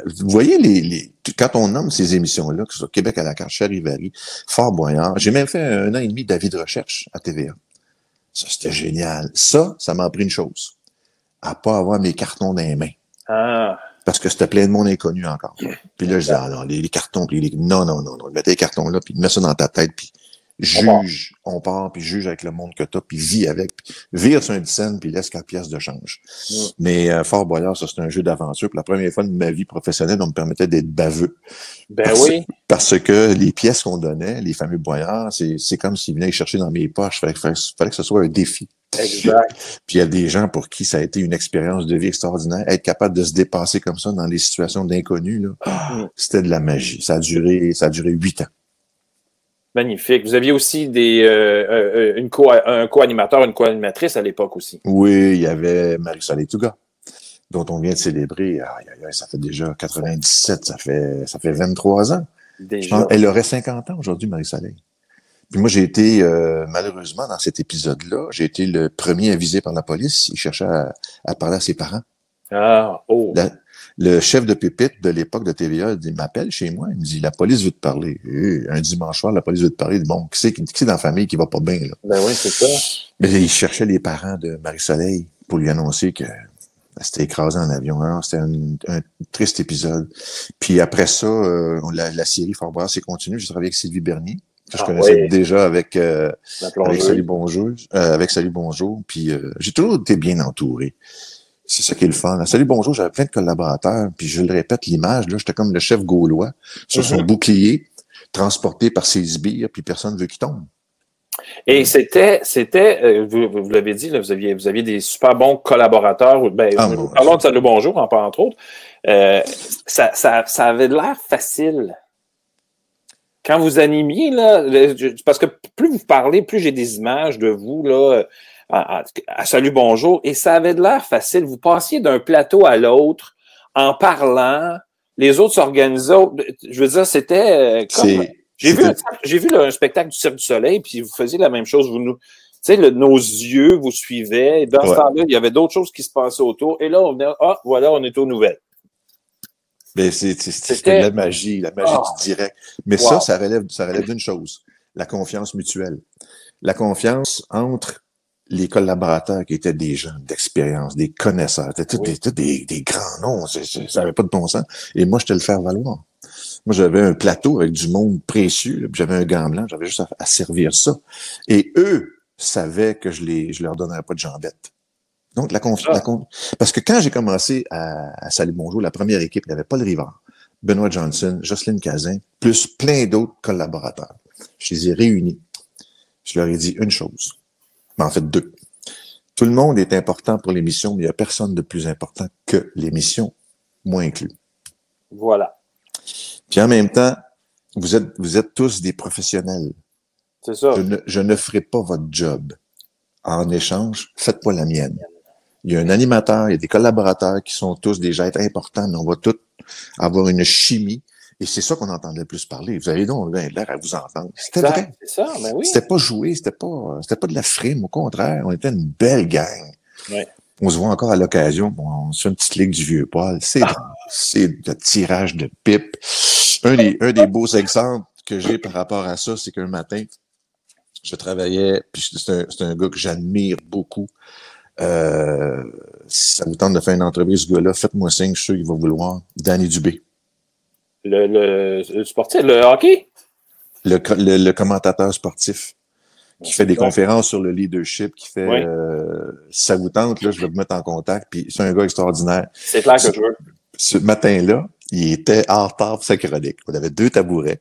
Vous voyez, les, les, quand on nomme ces émissions-là, que ce soit Québec à la carte, Charivari, Fort Boyard, j'ai même fait un an et demi d'avis de recherche à TVA. Ça, c'était génial. Ça, ça m'a appris une chose. À pas avoir mes cartons dans les mains. Ah. Parce que c'était plein de monde inconnu encore. Puis là, je disais, ah non, les, cartons, puis les, non, non, non, non, mettais les cartons là, puis mets ça dans ta tête, puis juge, on part, puis juge avec le monde que t'as, puis vis avec, puis vire sur une scène, puis laisse quatre pièces de change. Mais euh, Fort Boyard, ça, c'est un jeu d'aventure. Pour la première fois de ma vie professionnelle, on me permettait d'être baveux. Ben parce, oui. Parce que les pièces qu'on donnait, les fameux boyards, c'est comme s'ils venaient chercher dans mes poches. Fallait, fallait, fallait que ce soit un défi. Exact. Puis il y a des gens pour qui ça a été une expérience de vie extraordinaire. Être capable de se dépasser comme ça dans des situations d'inconnu, là, c'était de la magie. Ça a duré, ça a duré huit ans. Magnifique. Vous aviez aussi des, euh, une co un co-animateur, une co-animatrice à l'époque aussi. Oui, il y avait Marie-Soleil Touga, dont on vient de célébrer, ah, ça fait déjà 97, ça fait, ça fait 23 ans. Déjà. elle aurait 50 ans aujourd'hui, Marie-Soleil. Puis moi, j'ai été, euh, malheureusement, dans cet épisode-là, j'ai été le premier avisé par la police. Il cherchait à, à parler à ses parents. Ah, oh. La, le chef de pépite de l'époque de TVA il m'appelle chez moi. Il me dit La police veut te parler. Et un dimanche soir, la police veut te parler. Bon, qui c'est qui, qui dans la famille qui va pas bien? Là? Ben oui, c'est ça. Mais il cherchait les parents de Marie-Soleil pour lui annoncer que c'était écrasé en avion. C'était un, un, triste épisode. Puis après ça, euh, la, la, série Fort Boyard s'est continuée. J'ai travaillé avec Sylvie Bernier que je Ah connaissais oui. déjà avec, euh, avec. Salut Bonjour. euh, avec Salut Bonjour. Puis euh, j'ai toujours été bien entouré. C'est ça qui est le fun. Salut Bonjour, j'avais plein de collaborateurs. Puis je le répète, l'image, là, j'étais comme le chef gaulois sur son Mhm. bouclier, transporté par ses sbires, puis personne ne veut qu'il tombe. Et c'était, c'était, euh, vous, vous l'avez dit, là, vous aviez, vous aviez des super bons collaborateurs. Ben, Ah, bon, parlons de Salut Bonjour, en- entre autres. Euh, ça, ça, ça avait l'air facile. Quand vous animiez, là, le- parce que plus vous parlez, plus j'ai des images de vous, là, à, Salut Bonjour, et ça avait de l'air facile. Vous passiez d'un plateau à l'autre en parlant. Les autres s'organisaient. Je veux dire, c'était euh, comme. J'ai vu, j'ai vu là, un spectacle du Cirque du Soleil, puis vous faisiez la même chose. Vous nous, tu sais, le- nos yeux vous suivaient. Et dans ce temps-là, il y avait d'autres choses qui se passaient autour. Et là, on venait, ah, voilà, on est aux nouvelles. C'est- C'était- la magie, la magie Oh. du direct. Mais Wow. ça, ça relève, ça relève d'une chose, la confiance mutuelle. La confiance entre les collaborateurs qui étaient des gens d'expérience, des connaisseurs, c'était tous Oui. des, tous des, des grands noms, ça n'avait pas de bon sens. Et moi, je te le faire valoir. Moi, j'avais un plateau avec du monde précieux, j'avais un gant blanc, j'avais juste à, à servir ça. Et eux savaient que je les, je leur donnerais pas de jambettes. Donc, la confiance. Ah. Parce que quand j'ai commencé à, à Salut Bonjour, la première équipe, il n'y avait pas le Rivard, Benoît Johnson, Jocelyne Cazin, plus plein d'autres collaborateurs. Je les ai réunis. Je leur ai dit une chose. Mais en fait, deux. Tout le monde est important pour l'émission, mais il n'y a personne de plus important que l'émission, moi inclus. Voilà. Puis en même temps, vous êtes, vous êtes tous des professionnels. C'est ça. Je ne, je ne ferai pas votre job. En échange, faites pas la mienne. Il y a un animateur, il y a des collaborateurs qui sont tous des êtres importants, mais on va tous avoir une chimie. Et c'est ça qu'on entendait le plus parler. Vous avez donc l'air à vous entendre. C'était vrai. C'est ça, mais oui. C'était pas joué, c'était pas, c'était pas de la frime. Au contraire, on était une belle gang. Ouais. On se voit encore à l'occasion. Bon, on se fait une petite ligue du vieux poil. C'est, c'est le tirage de pipe. Un des, un des beaux exemples que j'ai par rapport à ça, c'est qu'un matin, je travaillais, puis c'est un, un gars que j'admire beaucoup. Euh, si ça vous tente de faire une entrevue, ce gars-là, faites-moi signe, je suis sûr qu'il va vouloir. Danny Dubé. Le, le, le sportif, le hockey? le, le, le commentateur sportif qui fait des Ouais. conférences sur le leadership, qui fait Ouais. euh, si ça vous tente, là, je vais vous mettre en contact. Puis c'est un gars extraordinaire. C'est clair que je veux. Ce matin-là, il était en retard pour sa chronique. On avait deux tabourets.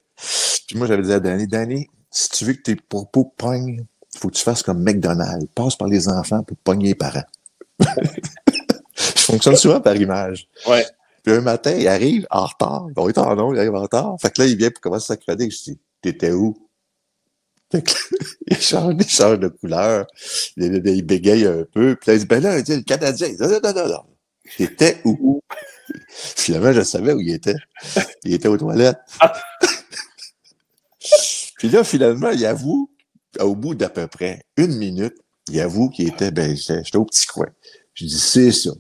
Puis moi, j'avais dit à Danny, Danny, si tu veux que tes propos pognent, faut que tu fasses comme McDonald's. Passe par les enfants pour pogner les parents. je fonctionne souvent par image. Ouais. Puis un matin, il arrive en retard. On est en nom, il arrive en retard. Fait que là, il vient pour commencer sa chronique. Je dis, t'étais où? Fait que, il change, il change de couleur, il, il bégaye un peu, puis là, il dit, ben là, il dit, le Canadien, non, non, non, non, non. Il était où? Finalement, je savais où il était. Il était aux toilettes. puis là, finalement, il avoue, au bout d'à peu près une minute, il avoue qu'il était, ben, j'étais au petit coin. Je dis, c'est ça.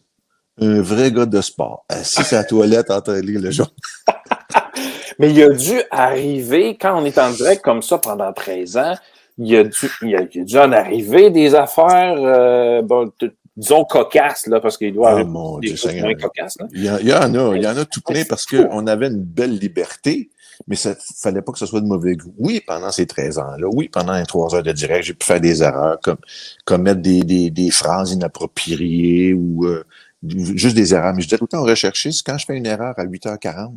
Un vrai gars de sport. Assis à la toilette en train de lire le journal. Mais il a dû arriver, quand on est en direct comme ça pendant 13 ans, il a dû, il a, il a dû en arriver des affaires, euh, bon, disons, cocasses, là, parce qu'il doit arriver mon des Dieu cocasses, là. Il y, en- il y en a, il y en a tout plein parce qu'on avait une belle liberté, mais ça fallait pas que ce soit de mauvais goût. Oui, pendant ces 13 ans-là, oui, pendant les trois heures de direct, j'ai pu faire des erreurs, comme commettre des, des, des phrases inappropriées ou euh, juste des erreurs. Mais je disais tout le temps quand je fais une erreur à 8h40,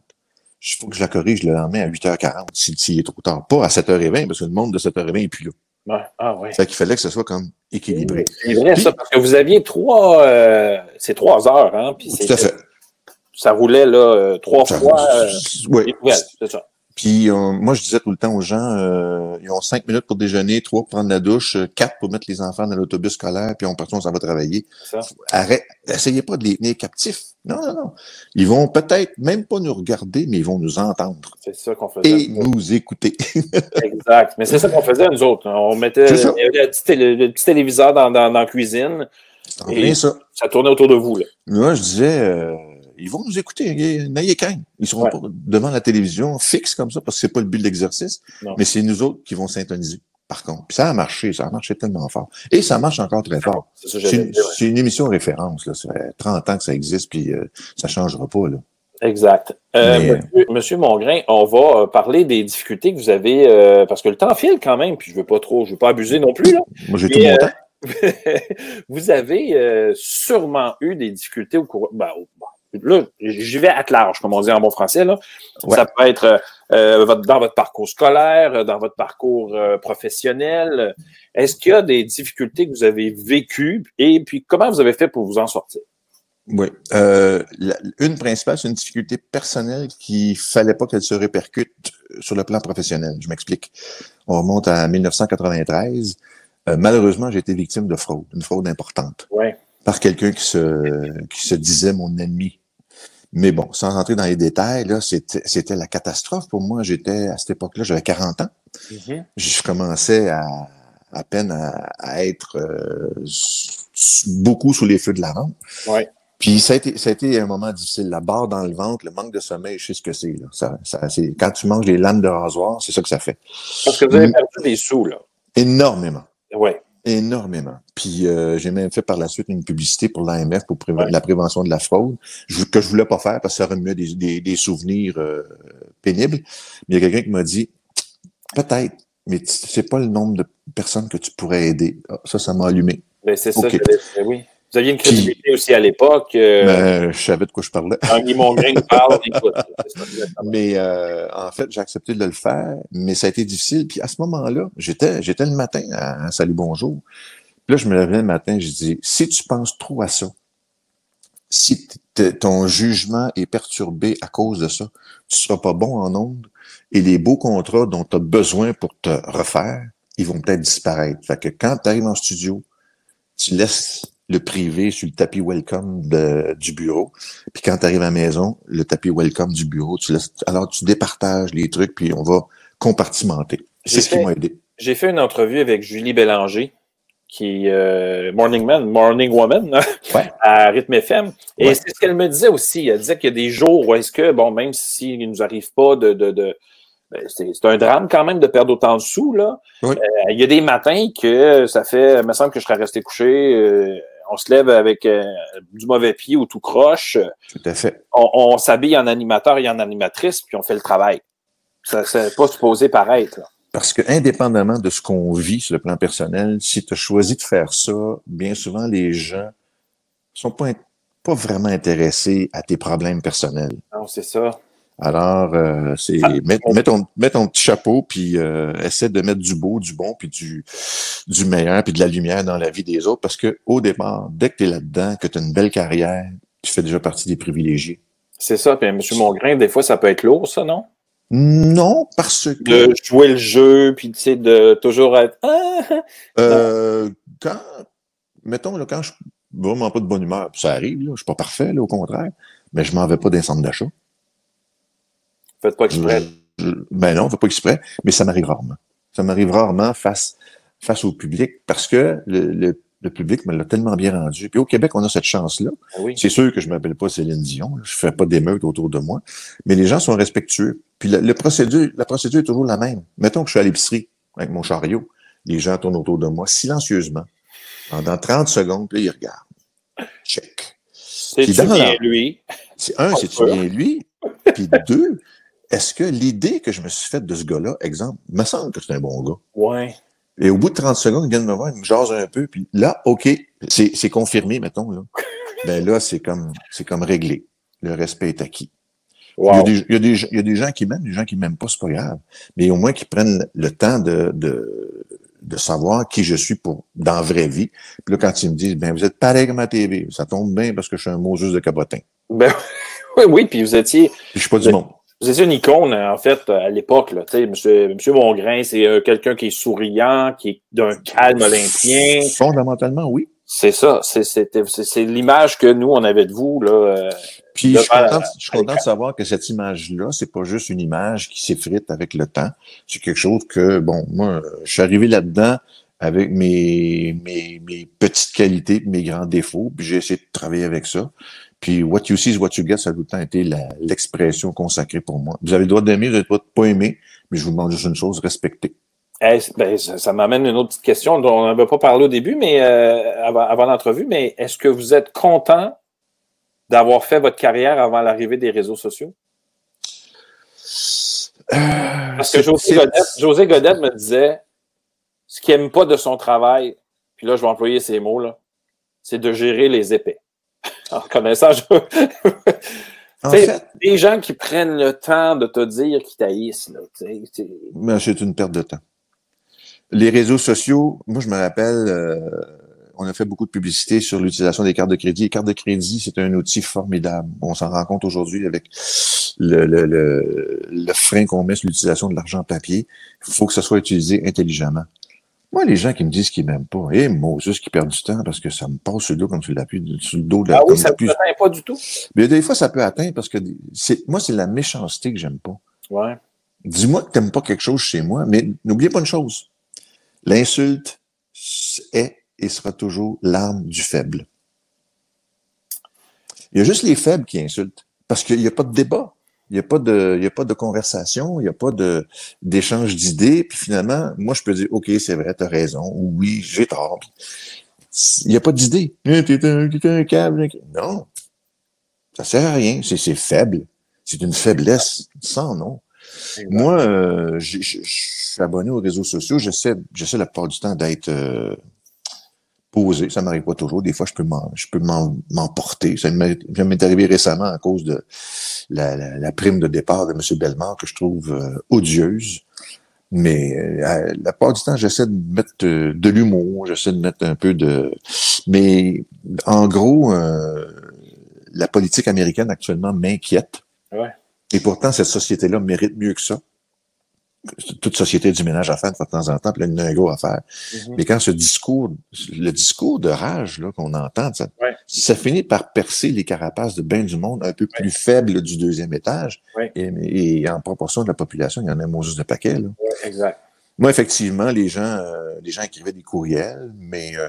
il faut que je la corrige le lendemain à 8h40, s'il s'il est trop tard. Pas à 7h20, parce que le monde de 7h20 est plus là. Ouais. Ah, ouais. Fait qu'il fallait que ce soit comme équilibré. C'est vrai, ça, parce que vous aviez trois, euh, c'est trois heures, hein, puis Tout à fait. ça roulait, là, euh, trois Ça- fois, euh, oui. nouvelles, c'est ça. Puis euh, moi, je disais tout le temps aux gens, euh, ils ont cinq minutes pour déjeuner, trois pour prendre la douche, euh, quatre pour mettre les enfants dans l'autobus scolaire, puis on part, on s'en va travailler. Ça. Arrête, essayez pas de les tenir captifs. Non, non, non. Ils vont peut-être même pas nous regarder, mais ils vont nous entendre C'est ça qu'on faisait. et nous écouter. Exact. Mais c'est ça qu'on faisait, nous autres. On mettait le petit, télé- le petit téléviseur dans, dans, dans la cuisine. Et- ça. Ça tournait autour de vous. Là. Moi, je disais, euh, ils vont nous écouter, n'ayez crainte. Ils seront Ouais. pas devant la télévision fixes comme ça, parce que c'est pas le but de l'exercice, mais c'est nous autres qui vont syntoniser. Par contre, puis ça a marché, ça a marché tellement fort. Et ça marche encore très fort. C'est une, émission référence. Là. Ça fait 30 ans que ça existe, puis euh, ça changera pas. Là. Exact. Euh, Mais- monsieur, monsieur Mongrain, on va euh, parler des difficultés que vous avez, euh, parce que le temps file quand même, puis je veux pas trop, je veux pas abuser non plus. Là. Moi, j'ai tout mon euh, temps. vous avez euh, sûrement eu des difficultés au cours. Ben, au- là, j'y vais à large, comme on dit en bon français. Là. Ouais. Ça peut être euh, votre- dans votre parcours scolaire, dans votre parcours euh, professionnel. Est-ce qu'il y a des difficultés que vous avez vécues? Et puis comment vous avez fait pour vous en sortir? Oui. Euh, la- une principale, c'est une difficulté personnelle qui fallait pas qu'elle se répercute sur le plan professionnel. Je m'explique. On remonte à 1993. Euh, malheureusement, j'ai été victime de fraude, une fraude importante, par quelqu'un qui se, qui se disait mon ennemi. Mais bon, sans rentrer dans les détails, là, c'était la catastrophe pour moi. J'étais, à cette époque-là, j'avais 40 ans. je commençais à, à peine à, à être euh, beaucoup sous les feux de la rampe. Ouais. Puis ça a, été, ça a été un moment difficile. La barre dans le ventre, le manque de sommeil, je sais ce que c'est. Ça, ça, quand tu manges des lames de rasoir, c'est ça que ça fait. Parce que vous avez Mm. perdu des sous, là. Énormément. Oui. Énormément. Puis euh, j'ai même fait par la suite une publicité pour l'AMF pour Ouais. la prévention de la fraude, je- que je voulais pas faire parce que ça remuait des, des, des souvenirs euh, pénibles. Mais il y a quelqu'un qui m'a dit peut-être, mais tu sais pas le nombre de personnes que tu pourrais aider. Ah, ça, ça m'a allumé. Ben, c'est ça, Ok. j'allais dire, oui. Vous aviez une crédibilité aussi à l'époque. Euh, Mais je savais de quoi je parlais. Mongrain nous parle, écoute. Mais euh, en fait, j'ai accepté de le faire, mais ça a été difficile. Puis à ce moment-là, j'étais j'étais le matin à, à Salut Bonjour. Puis là, je me levais le matin, je dis si tu penses trop à ça, si ton jugement est perturbé à cause de ça, tu seras pas bon en ondes et les beaux contrats dont tu as besoin pour te refaire, ils vont peut-être disparaître. Fait que quand tu arrives en studio, tu laisses le privé sur le tapis welcome de- du bureau. Puis quand tu arrives à la maison, le tapis welcome du bureau, tu laisses, alors tu départages les trucs, puis on va compartimenter. C'est ce qui m'a aidé. J'ai fait une entrevue avec Julie Bélanger, qui est euh, Morning Man, Morning Woman, hein, Ouais. à Rythme FM. Et c'est ce qu'elle me disait aussi. Elle disait qu'il y a des jours où est-ce que, bon, même s'il ne nous arrive pas de. de, de ben, c'est c'est un drame quand même de perdre autant de sous, là. Oui. Euh, Il y a des matins que ça fait, il me semble que je serais resté couché. euh, on se lève avec euh, du mauvais pied ou tout croche. Tout à fait. On, on s'habille en animateur et en animatrice, puis on fait le travail. Ça n'est pas supposé paraître. Là. Parce que indépendamment de ce qu'on vit sur le plan personnel, si tu as choisi de faire ça, bien souvent les gens sont pas, pas vraiment intéressés à tes problèmes personnels. Non, c'est ça. Alors, euh, c'est Ah, mets, on- mets ton, mets ton petit chapeau, puis euh, essaie de mettre du beau, du bon, puis du, du meilleur, puis de la lumière dans la vie des autres. Parce que au départ, dès que tu es là-dedans, que tu as une belle carrière, tu fais déjà partie des privilégiés. C'est ça. Puis, M. Mongrain, des fois, ça peut être lourd, ça, non? Non, parce que. De jouer le jeu, puis tu sais, de toujours être. Euh, quand, mettons, là, quand je suis vraiment pas de bonne humeur, ça arrive, là, je suis pas parfait, là, au contraire, mais je m'en vais pas d'un centre d'achat. Faites pas exprès. Je- je- ben non, on fait pas exprès, mais ça m'arrive rarement. Ça m'arrive rarement face, face au public parce que le, le, le public me l'a tellement bien rendu. Puis au Québec, on a cette chance-là. Oui. C'est sûr que je m'appelle pas Céline Dion, je fais pas d'émeute autour de moi, mais les gens sont respectueux. Puis la, le procédure, la procédure est toujours la même. Mettons que je suis à l'épicerie avec mon chariot, les gens tournent autour de moi silencieusement pendant 30 secondes, puis là, ils regardent. Check. C'est bien la- lui? C'est un, Ah, c'est-tu ouais. bien lui? Puis deux, est-ce que l'idée que je me suis faite de ce gars-là, exemple, me semble que c'est un bon gars. Ouais. Et au bout de 30 secondes, il vient de me voir, il me jase un peu, puis là, OK, c'est confirmé, mettons, là. Ben là, c'est comme, c'est comme réglé. Le respect est acquis. Il, y a Wow. des, il, y a des, il y a des gens qui m'aiment, des gens qui m'aiment pas, c'est pas grave. Mais au moins qu'ils prennent le temps de, de, de savoir qui je suis pour, dans la vraie vie. Puis là, quand ils me disent, ben, vous êtes pareil comme à TV, ça tombe bien parce que je suis un juste de cabotin. Ben, oui, oui, puis vous étiez, Puis je suis pas du monde. Étiez une icône, en fait, à l'époque. Monsieur, Monsieur Mongrain, c'est euh, quelqu'un qui est souriant, qui est d'un calme olympien. Fondamentalement, oui. C'est ça. C'est c'est- c'est l'image que nous, on avait de vous. Là. euh, Puis je suis content, je suis content de savoir que cette image-là, c'est pas juste une image qui s'effrite avec le temps. C'est quelque chose que, bon, moi, je suis arrivé là-dedans avec mes, mes, mes petites qualités, mes grands défauts, puis j'ai essayé de travailler avec ça. Puis what you see is what you get, ça a tout le temps été l'expression consacrée pour moi. Vous avez le droit d'aimer, vous avez le droit de pas aimer, mais je vous demande juste une chose, respecter. eh, ben, ça, ça m'amène une autre petite question dont on n'avait pas parlé au début, mais euh, avant, avant l'entrevue. Mais est-ce que vous êtes content d'avoir fait votre carrière avant l'arrivée des réseaux sociaux? Parce que José Godette, José Godette me disait ce qu'il n'aime pas de son travail, puis là, je vais employer ces mots-là, c'est de gérer les épais. En connaissant, je... En fait, des gens qui prennent le temps de te dire qu'ils c'est- Mais c'est une perte de temps. Les réseaux sociaux, moi je me rappelle, euh, on a fait beaucoup de publicité sur l'utilisation des cartes de crédit. Les cartes de crédit, c'est un outil formidable. On s'en rend compte aujourd'hui avec le, le, le, le frein qu'on met sur l'utilisation de l'argent papier. Il faut que ça soit utilisé intelligemment. Moi, les gens qui me disent qu'ils m'aiment pas, eh, Moses, qui perdent du temps parce que ça me passe sur le dos comme tu l'appuies sur le dos de la Ah oui, ça ne plus- me atteint pas du tout? Mais des fois, ça peut atteindre parce que c'est, moi, c'est la méchanceté que j'aime pas. Ouais. Dis-moi que t'aimes pas quelque chose chez moi, mais n'oubliez pas une chose. L'insulte est et sera toujours l'arme du faible. Il y a juste les faibles qui insultent. Parce qu'il n'y a pas de débat. Il n'y a pas de, y a pas de conversation. Il n'y a pas de, d'échange d'idées. Puis finalement, moi, je peux dire, OK, c'est vrai, t'as raison. Ou oui, j'ai tort. Il n'y a pas d'idée. T'es un, t'es un câble. Non. Ça sert à rien. C'est, c'est faible. C'est une faiblesse sans nom. Moi, euh, je suis abonné aux réseaux sociaux. J'essaie, j'essaie la plupart du temps d'être euh, posé. Ça m'arrive pas toujours. Des fois, je peux m'en, je peux m'en- m'emporter. Ça m'est arrivé récemment à cause de la, la- la prime de départ de M. Bellemare que je trouve euh, odieuse. Mais euh, la plupart du temps, j'essaie de mettre euh, de l'humour, j'essaie de mettre un peu de... Mais en gros, euh, la politique américaine actuellement m'inquiète. Ouais. Et pourtant, cette société-là mérite mieux que ça. Toute société du ménage à faire de temps en temps, puis là, il y en a un gros à faire. Mhm. Mais quand ce discours, le discours de rage là, qu'on entend, ça, Ouais. ça finit par percer les carapaces de bien du monde un peu plus faibles du deuxième étage. Ouais. Et, et en proportion de la population, il y en a un juste de paquet. Là. Exact. Moi, effectivement, les gens, euh, les gens écrivaient des courriels, mais euh,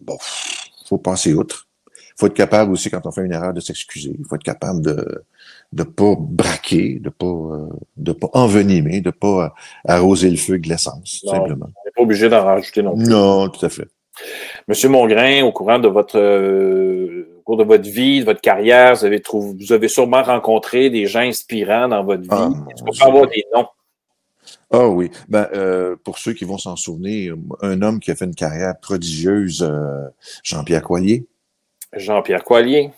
bon, faut passer outre. faut être capable aussi, quand on fait une erreur, de s'excuser. Il faut être capable de de pas braquer, de pas euh, de pas envenimer, de pas euh, arroser le feu de l'essence, simplement. On n'est pas obligé d'en rajouter non plus. Non, tout à fait. Monsieur Mongrain, au courant de votre euh, au cours de votre vie, de votre carrière, vous avez trouvé, vous avez sûrement rencontré des gens inspirants dans votre vie. Ah, Est-ce qu'on peut avoir des noms? Ah oui. Ben, euh, pour ceux qui vont s'en souvenir, un homme qui a fait une carrière prodigieuse, Jean-Pierre Coilier. Jean-Pierre Coilier.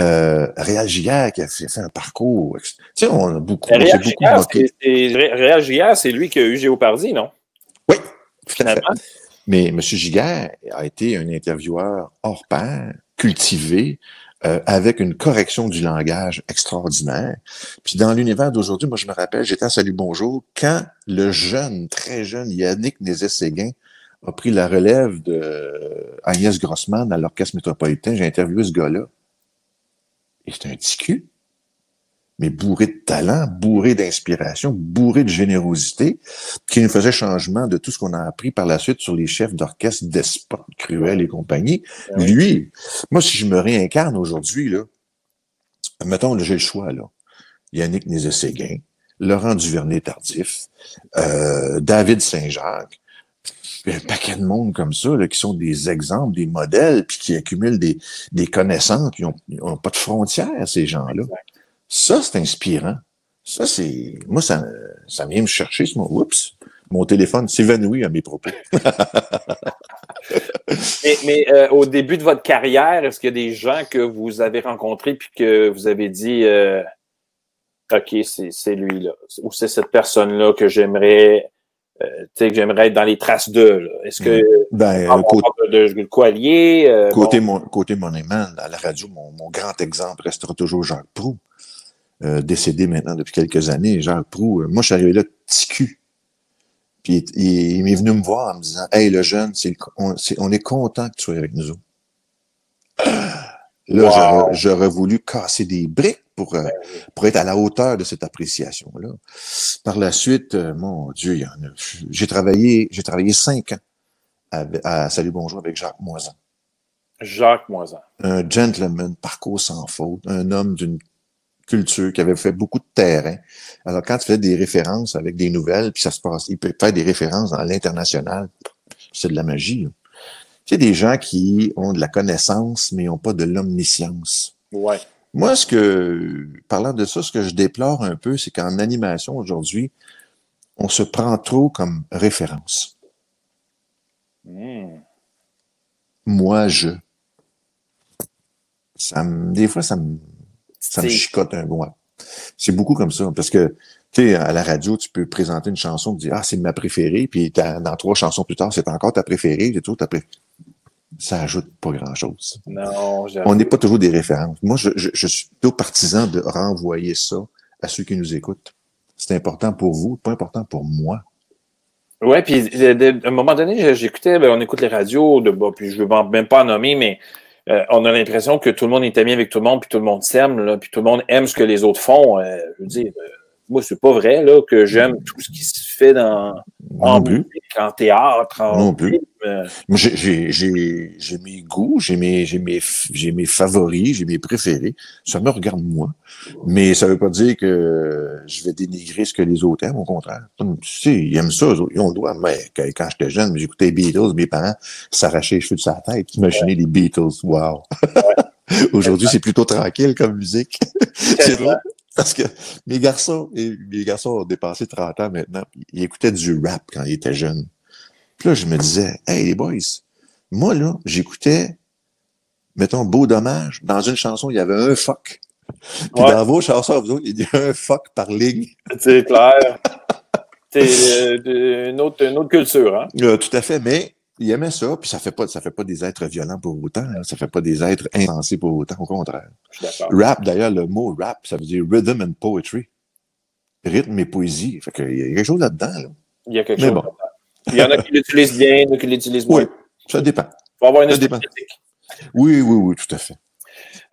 Euh, Réal Giguère qui a fait, fait un parcours. Tu sais, on a beaucoup, Réal beaucoup Giguère, c'est- lui qui a eu Géopardy, non? Oui, tout à fait. Finalement. Mais M. Giguère a été un intervieweur hors pair, cultivé, euh, avec une correction du langage extraordinaire. Puis dans l'univers d'aujourd'hui, moi je me rappelle, j'étais à Salut Bonjour quand le jeune, très jeune Yannick Nézet-Séguin a pris la relève de Agnès Grossman à l'Orchestre métropolitain. J'ai interviewé ce gars-là. Et c'est un ticu mais bourré de talent, bourré d'inspiration, bourré de générosité, qui nous faisait changement de tout ce qu'on a appris par la suite sur les chefs d'orchestre despotes, cruels et compagnie. Ah Lui, moi, si je me réincarne aujourd'hui, là, mettons, j'ai le choix, là. Yannick Nézet-Séguin, Laurent Duvernay-Tardif, euh, David Saint-Jacques, un paquet de monde comme ça, là, qui sont des exemples, des modèles, puis qui accumulent des, des connaissances, qui n'ont pas de frontières, ces gens-là. Ça, c'est inspirant. Ça, c'est. Moi, ça, ça vient me chercher ce mot. Oups, mon téléphone s'évanouit à mes propos. mais, euh, au début de votre carrière, est-ce qu'il y a des gens que vous avez rencontrés puis que vous avez dit euh, OK, c'est lui-là, ou c'est cette personne-là que j'aimerais euh, que j'aimerais être dans les traces d'eux. Est-ce que ben, côté, de, quoi lier, côté, mon, côté monument, à la radio, mon, mon, grand exemple restera toujours Jacques Proux. Euh, décédé maintenant depuis quelques années, Jacques Proux. Euh, moi, je suis arrivé là, ticu. Puis il, m'est venu me voir en me disant Hey, le jeune, on, est, content que tu sois avec nous autres. Là, j'aurais voulu casser des briques pour, euh, pour être à la hauteur de cette appréciation-là. Par la suite, mon Dieu, il y en a. J'ai travaillé, j'ai travaillé cinq ans à, Salut Bonjour avec Jacques Moisan. Jacques Moisan. Un gentleman, parcours sans faute, un homme d'une culture, qui avait fait beaucoup de terrain. Alors, quand tu fais des références avec des nouvelles, puis ça se passe, il peut faire des références dans l'international, c'est de la magie. Tu sais, des gens qui ont de la connaissance, mais n'ont pas de l'omniscience. Ouais. Moi, ce que, parlant de ça, ce que je déplore un peu, c'est qu'en animation aujourd'hui, on se prend trop comme référence. Hmm. Moi, je. Ça me, des fois, ça me, ça me chicote un mois. C'est beaucoup comme ça, parce que, tu sais, à la radio, tu peux présenter une chanson, tu dis, ah, c'est ma préférée, puis dans trois chansons plus tard, c'est encore ta préférée, c'est tout ta préférée. Ça ajoute pas grand-chose. Non, On n'est pas toujours des références. Moi, je, je, suis plutôt partisan de renvoyer ça à ceux qui nous écoutent. C'est important pour vous, pas important pour moi. Ouais, puis à un moment donné, j'écoutais, ben, on écoute les radios, de, bon, puis je ne veux même pas en nommer, mais euh, on a l'impression que tout le monde est ami avec tout le monde, puis tout le monde s'aime, puis tout le monde aime ce que les autres font. Euh, je veux dire, euh, moi, c'est pas vrai là, que j'aime tout ce qui se fait dans, en musique, en théâtre, en non plus. J'ai mes goûts, j'ai mes, mes, mes favoris, j'ai mes préférés. Ça me regarde moi. Mais ça veut pas dire que je vais dénigrer ce que les autres aiment, au contraire. Tu sais, ils aiment ça, ils ont le droit. Mais quand j'étais jeune, j'écoutais les Beatles, mes parents s'arrachaient les cheveux de sa tête, imaginer les Beatles. Wow! Aujourd'hui, c'est plutôt tranquille comme musique. c'est vrai. Parce que mes garçons, et mes garçons ont dépassé 30 ans maintenant, ils écoutaient du rap quand ils étaient jeunes. Puis là, je me disais, hey les boys, moi là, j'écoutais, mettons, Beau Dommage. Dans une chanson, il y avait un fuck. Puis dans vos chansons, vous autres, il y a un fuck par ligne. C'est clair. C'est euh, une, autre, une autre culture, hein? Euh, tout à fait, mais il aimait ça, puis ça fait pas, ça fait pas des êtres violents pour autant, hein. ça fait pas des êtres insensés pour autant, au contraire. Rap, d'ailleurs, le mot rap, ça veut dire rhythm and poetry. Rythme et poésie. Fait qu'il y a quelque chose là-dedans, là. Il y a quelque chose là-dedans. Il y en a qui l'utilisent bien, a qui l'utilisent moins. Oui, ça dépend. Il faut avoir une esprit Oui, oui, oui, tout à fait.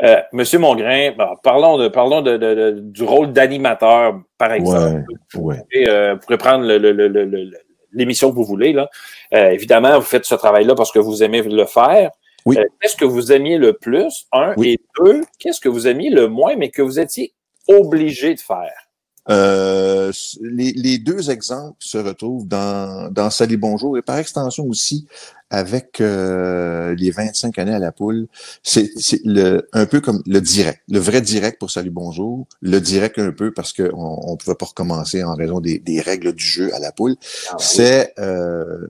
Euh, Monsieur Mongrain, parlons, de, parlons de, de, du rôle d'animateur, par exemple. Ouais, ouais. Euh, vous pourrez prendre le, le, le, l'émission que vous voulez. Là. Euh, évidemment, vous faites ce travail-là parce que vous aimez le faire. Oui. Euh, qu'est-ce que vous aimiez le plus, un, et deux, qu'est-ce que vous aimiez le moins, mais que vous étiez obligé de faire? Euh, les, les, deux exemples se retrouvent dans, dans Salut Bonjour et par extension aussi avec euh, les 25 années à la poule. C'est un peu comme le direct, le vrai direct pour Salut Bonjour, le direct un peu parce qu'on on pouvait pas recommencer en raison des, des règles du jeu à la poule. Ah C'est euh,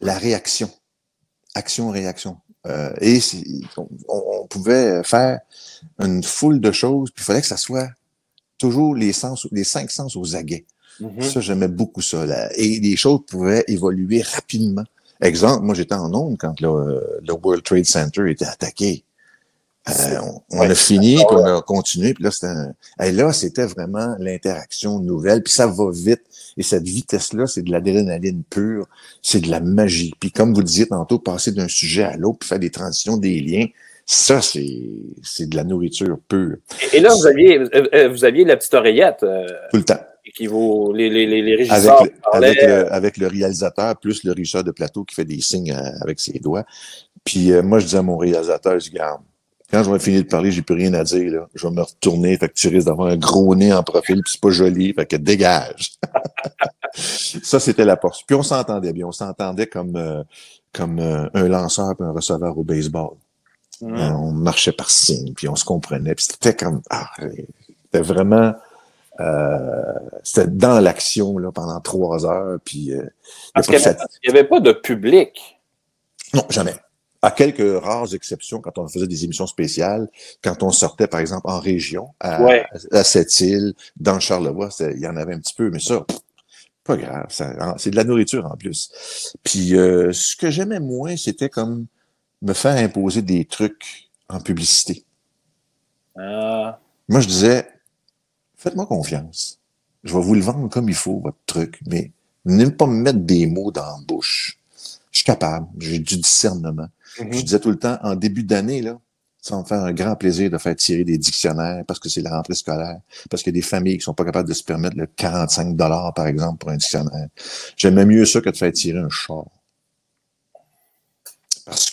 la réaction, action-réaction. Euh, et on, on, pouvait faire une foule de choses, puis il fallait que ça soit toujours les sens, les cinq sens aux aguets. Mm-hmm. Ça, j'aimais beaucoup ça. Là. Et les choses pouvaient évoluer rapidement. Exemple, moi, j'étais en onde quand le, World Trade Center était attaqué. Euh, on, a fini, puis on a continué, puis là, c'était un... là, c'était vraiment l'interaction nouvelle, puis ça va vite. Et cette vitesse-là, c'est de l'adrénaline pure, c'est de la magie. Puis comme vous le disiez tantôt, passer d'un sujet à l'autre, puis faire des transitions, des liens, ça, c'est de la nourriture pure. Et, là, vous aviez, euh, euh, vous aviez la petite oreillette. Tout le temps. Qui vous, les, les, les régisseurs avec le, avec, le, avec le, réalisateur, plus le régisseur de plateau qui fait des signes avec ses doigts. Puis moi, je dis à mon réalisateur, je garde quand je vais finir de parler, j'ai plus rien à dire. Là. Je vais me retourner, fait que tu risques d'avoir un gros nez en profil, puis c'est pas joli, fait que dégage. ça, c'était la porte. Puis on s'entendait bien. On s'entendait comme, euh, comme euh, un lanceur et un receveur au baseball. Euh, on marchait par signe, puis on se comprenait. Puis c'était comme... Ah, c'était vraiment... c'était dans l'action là, pendant trois heures. Puis, Parce qu'il n'y avait pas de public. Non, jamais à quelques rares exceptions, quand on faisait des émissions spéciales, quand on sortait, par exemple, en région, à, Sept-Îles, dans Charlevoix, il y en avait un petit peu, mais ça, pas grave, c'est de la nourriture en plus. Puis euh, ce que j'aimais moins, c'était comme me faire imposer des trucs en publicité. Ah. Moi, je disais, faites-moi confiance. Je vais vous le vendre comme il faut, votre truc, mais ne pas me mettre des mots dans la bouche. Je suis capable, j'ai du discernement. Je mhm. disais tout le temps, en début d'année, là, ça va me faire un grand plaisir de faire tirer des dictionnaires parce que c'est la rentrée scolaire, parce qu'il y a des familles qui sont pas capables de se permettre le 45 dollars, par exemple, pour un dictionnaire. J'aimais mieux ça que de faire tirer un char.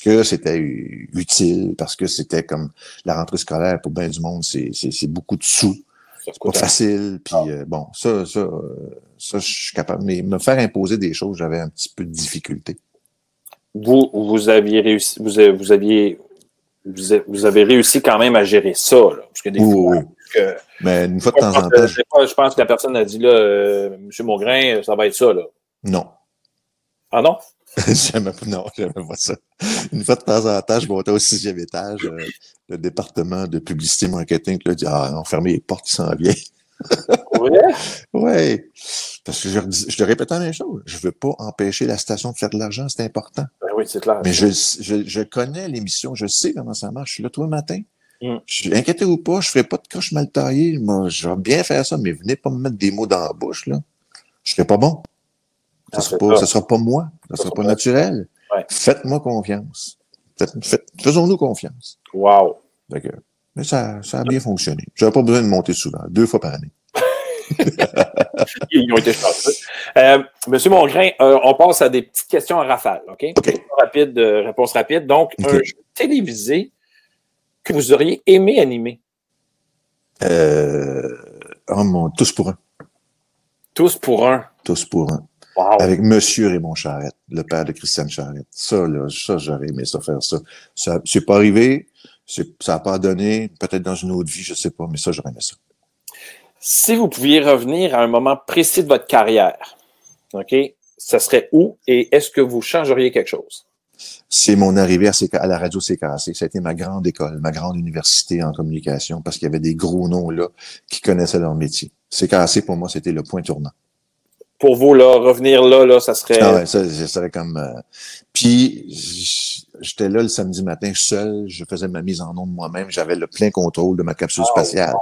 Que c'était utile, parce que c'était comme la rentrée scolaire pour bien du monde, c'est beaucoup de sous. C'est pas facile. Puis euh, bon, ça, ça, ça, je suis capable. Mais me faire imposer des choses, j'avais un petit peu de difficulté vous, vous aviez réussi, vous, vous aviez, vous, avez réussi quand même à gérer ça, là, parce que des fois, mais une fois de temps en temps, je... pense que la personne a dit là, euh, Monsieur Maugrain, ça va être ça là. Non. Ah non? jamais, non, jamais pas ça. Une fois de temps en temps, je montais au sixième étage, euh, le département de publicité marketing là, dit Ah, on ferme les portes, il s'en vient. Oui? oui. Parce que je, je te répète la même chose. Je veux pas empêcher la station de faire de l'argent, c'est important. Ben oui, c'est clair. Mais je, je, je connais l'émission, je sais comment ça marche. Je suis là tous le matin. Mm. Je ou pas, je ferai pas de croche mal taillée. Moi, je vais bien faire ça, mais venez pas me mettre des mots dans la bouche, là. Je serai pas bon. Ça ah, sera sera pas moi. Ça sera pas naturel. Faites-moi confiance. Faisons-nous confiance. Wow. D'accord. Mais ça, ça a bien fonctionné. J'avais pas besoin de monter souvent, deux fois par année. Ils ont été chanceux. Euh, Monsieur Mongrain, euh, on passe à des petites questions en rafale, OK? Rapide, euh, réponse rapide. Donc, un jeu télévisé que vous auriez aimé animer? Euh, oh mon, tous pour un. Tous pour un. Tous pour un. Avec Monsieur Raymond Charrette, le père de Christiane Charrette. Ça, là, ça, j'aurais aimé ça faire ça. Ça, c'est pas arrivé, ça n'a pas donné, peut-être dans une autre vie, je sais pas, mais ça, j'aurais aimé ça. Si vous pouviez revenir à un moment précis de votre carrière, OK, ce serait où et est-ce que vous changeriez quelque chose? C'est mon arrivée à, la radio CKC. Ça a été ma grande école, ma grande université en communication parce qu'il y avait des gros noms là qui connaissaient leur métier. CKC, pour moi, c'était le point tournant pour vous, là, revenir là, là, ça serait. Ah ouais, ça, serait comme. Euh, puis j'étais là le samedi matin seul, je faisais ma mise en onde moi-même, j'avais le plein contrôle de ma capsule spatiale.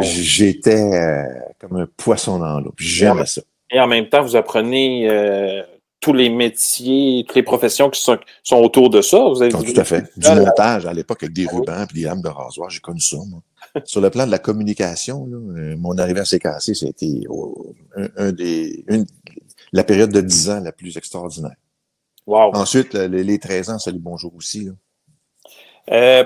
J'étais euh, comme un poisson dans l'eau. J'aimais ça. Et en même temps, vous apprenez euh, tous les métiers, toutes les professions qui sont, sont autour de ça. Vous avez ah, tout à fait. Du montage à l'époque avec des ah rubans et des lames de rasoir, j'ai connu ça, moi. Sur le plan de la communication, là, mon arrivée à CKC, c'était un, des, une, la période de 10 ans la plus extraordinaire. Ensuite, les, les 13 ans, salut bonjour aussi. Euh,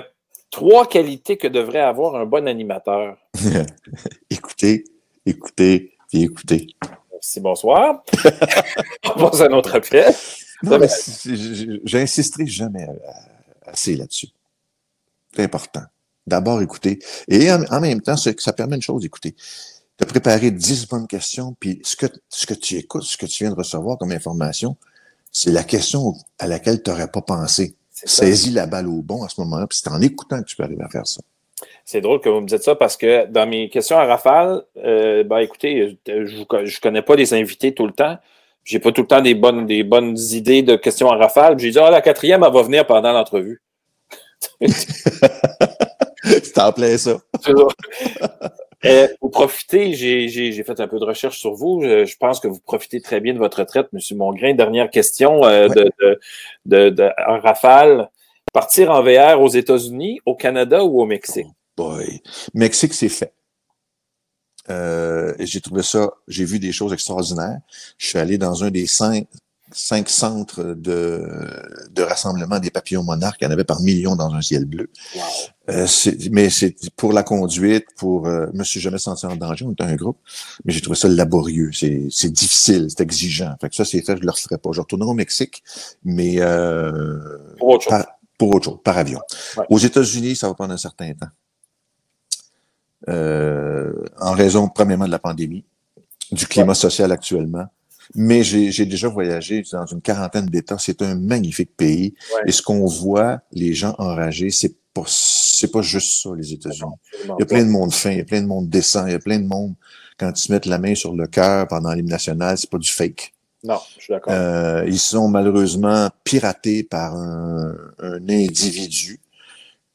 trois qualités que devrait avoir un bon animateur. écoutez, écoutez et écoutez. Merci, bonsoir. On passe à notre appel. J'insisterai jamais assez là-dessus. C'est important. D'abord, écouter. Et en, même temps, ça permet une chose, écouter. De préparer 10 bonnes questions, puis ce que, ce que tu écoutes, ce que tu viens de recevoir comme information, c'est la question à laquelle tu n'aurais pas pensé. Saisis la balle au bon à ce moment-là, puis c'est en écoutant que tu peux arriver à faire ça. C'est drôle que vous me dites ça parce que dans mes questions à rafale, euh, ben écoutez, je ne connais pas les invités tout le temps. J'ai pas tout le temps des bonnes, des bonnes idées de questions à rafale. J'ai dit, ah, la quatrième, elle va venir pendant l'entrevue. C'est en plein ça. Euh, vous profitez, j'ai fait un peu de recherche sur vous. Je, pense que vous profitez très bien de votre retraite, M. Mongrain. Dernière question euh, de, de, de, en rafale. Partir en VR aux États-Unis, au Canada ou au Mexique? Oh boy. Mexique, c'est fait. Euh, j'ai trouvé ça, j'ai vu des choses extraordinaires. Je suis allé dans un des cinq, cinq centres de, de rassemblement des papillons monarques. Il y en avait par millions dans un ciel bleu. Euh, mais c'est pour la conduite, pour... Euh, je me suis jamais senti en danger, on était un groupe, mais j'ai trouvé ça laborieux. C'est difficile, c'est exigeant. Fait que ça, c'est fait, je le referai pas. Je retournerai au Mexique, mais... Euh, pour autre chose. Par, pour autre chose, par avion. Aux États-Unis, ça va prendre un certain temps. Euh, en raison, premièrement, de la pandémie, du climat social actuellement, mais j'ai déjà voyagé dans une quarantaine d'États. C'est un magnifique pays. Et ce qu'on voit, les gens enragés, c'est pas, c'est pas juste ça, les États-Unis. Il y a plein de monde fin, il y a plein de monde décent, il y a plein de monde, quand ils se mettent la main sur le cœur pendant l'hymne national, c'est pas du fake. Non, je suis d'accord. Euh, ils sont malheureusement piratés par un, un individu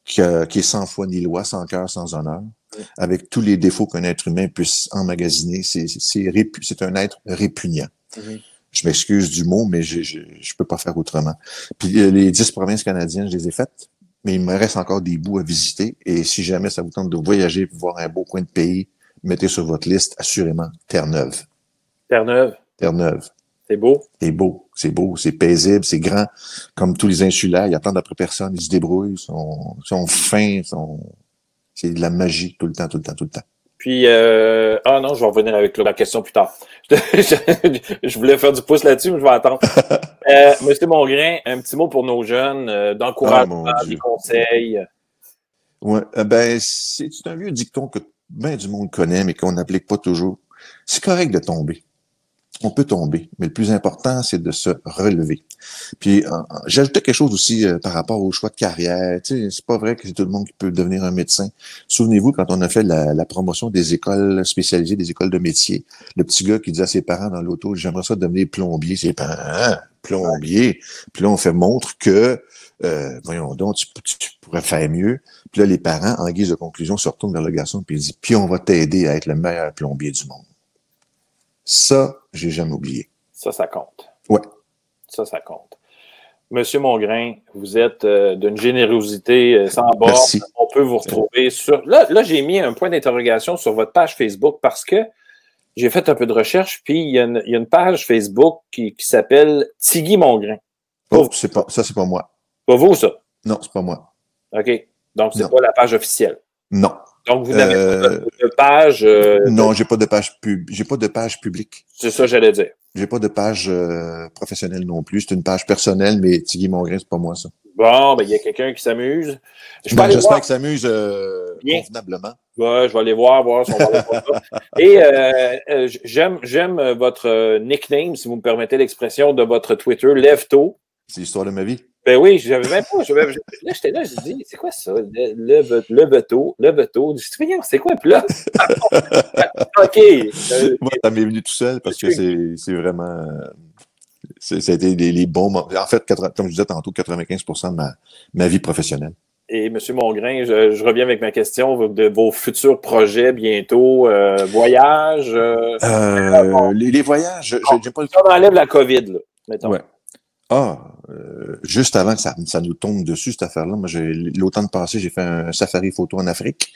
qui, qui, est sans foi ni loi, sans cœur, sans honneur, avec tous les défauts qu'un être humain puisse emmagasiner. C'est un être répugnant. Mhm. Je m'excuse du mot, mais je, je, peux pas faire autrement. Puis euh, les dix provinces canadiennes, je les ai faites, mais il me reste encore des bouts à visiter. Et si jamais ça vous tente de voyager pour voir un beau coin de pays, mettez sur votre liste assurément Terre-Neuve. Terre-Neuve. Terre-Neuve. C'est beau. C'est beau, c'est beau, c'est paisible, c'est grand. Comme tous les insulaires, il y a tant d'après personne, ils se débrouillent, sont, sont fins, sont... c'est de la magie tout le temps, tout le temps, tout le temps. Puis, euh, ah non, je vais revenir avec la question plus tard. je voulais faire du pouce là-dessus, mais je vais attendre. Euh, Monsieur Mongrain, un petit mot pour nos jeunes, euh, d'encouragement, ah, des conseils. Ouais, euh, ben, c'est un vieux dicton que bien du monde connaît, mais qu'on n'applique pas toujours. C'est correct de tomber on peut tomber, mais le plus important, c'est de se relever. Puis j'ajoutais quelque chose aussi euh, par rapport au choix de carrière. Tu sais, c'est pas vrai que c'est tout le monde qui peut devenir un médecin. Souvenez-vous quand on a fait la, promotion des écoles spécialisées, des écoles de métier, le petit gars qui disait à ses parents dans l'auto, j'aimerais ça devenir plombier. Ses parents, hein, plombier. Puis là, on fait montre que, euh, voyons donc, tu, pourrais faire mieux. Puis là, les parents, en guise de conclusion, se retournent vers le garçon et disent, puis on va t'aider à être le meilleur plombier du monde. Ça, j'ai jamais oublié. Ça, ça compte. Ouais. Ça, ça compte. Monsieur Mongrain, vous êtes euh, d'une générosité euh, sans bord. On peut vous retrouver sur. Là, là j'ai mis un point d'interrogation sur votre page Facebook parce que j'ai fait un peu de recherche, puis il y a une, page Facebook qui, s'appelle Tiggy Mongrain. Oh, c'est pas, ça, c'est pas moi. Pas vous, ça? Non, c'est pas moi. OK. Donc, c'est pas la page officielle. Non. Donc, vous n'avez pas de, euh, page. Euh, non, j'ai pas de page pub, j'ai pas de page publique. C'est ça, j'allais dire. J'ai pas de page euh, professionnelle non plus. C'est une page personnelle, mais Tiggy Mongrain, c'est pas moi, ça. Bon, ben, il y a quelqu'un qui s'amuse. Ben, J'espère qu'il s'amuse convenablement. Ouais, je vais aller voir, voir si on va aller voir ça. Et j'aime, j'aime votre nickname, si vous me permettez l'expression, de votre Twitter, Lève tôt. C'est l'histoire de ma vie. Ben oui, j'avais même pas. là, j'étais là, j'ai dit, c'est quoi ça? Le, le, le bateau, le bateau. Je dit, c'est quoi? Puis là, OK. Moi, ça m'est venu tout seul parce que c'est vraiment. A été les, bons moments. En fait, comme je disais tantôt, 95% de ma, ma vie professionnelle. Et M. Mongrain, je, reviens avec ma question de vos futurs projets bientôt. Euh, voyages? Euh, euh, les, voyages, j'ai pas le On enlève la COVID, là, mettons. Ouais. Ah, euh, juste avant que ça, ça, nous tombe dessus, cette affaire-là, moi, l'automne passé, j'ai fait un safari photo en Afrique.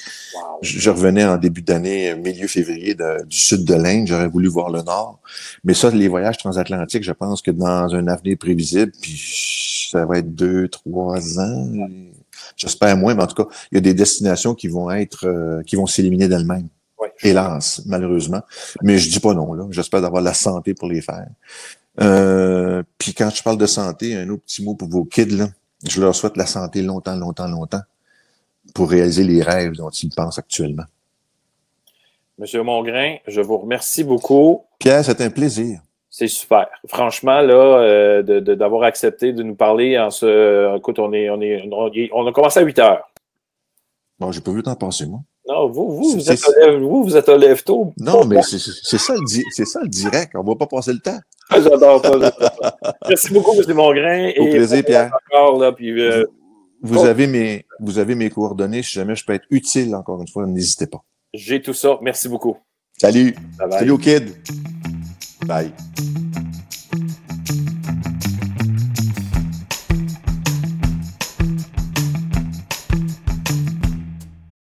Je, revenais en début d'année, milieu février, du sud de l'Inde. J'aurais voulu voir le nord. Mais ça, les voyages transatlantiques, je pense que dans un avenir prévisible, puis ça va être deux, trois ans. J'espère moins, mais en tout cas, il y a des destinations qui vont être, euh, qui vont s'éliminer d'elles-mêmes. Hélas, malheureusement. Mais je dis pas non, là. J'espère d'avoir la santé pour les faire. Euh, puis quand je parle de santé, un autre petit mot pour vos kids, là, je leur souhaite la santé longtemps, longtemps, longtemps pour réaliser les rêves dont ils pensent actuellement. Monsieur Mongrain, je vous remercie beaucoup. Pierre, c'est un plaisir. C'est super. Franchement, là, euh, d'avoir accepté de nous parler en ce. Écoute, on est, on est, on a commencé à 8 heures. Bon, j'ai pas vu le temps passer, moi. Non, vous, vous, vous êtes, lève, vous, vous êtes un lève-tôt. Non, mais c'est ça, le, ça le direct. On va pas passer le temps. Ah, j'adore ça. Merci beaucoup, M. Mongrain. Au plaisir, Pierre. Encore, là, puis, euh, vous, avez mes, vous avez mes coordonnées. Si jamais je peux être utile, encore une fois, n'hésitez pas. J'ai tout ça. Merci beaucoup. Salut. Bye bye. Salut kid. Bye.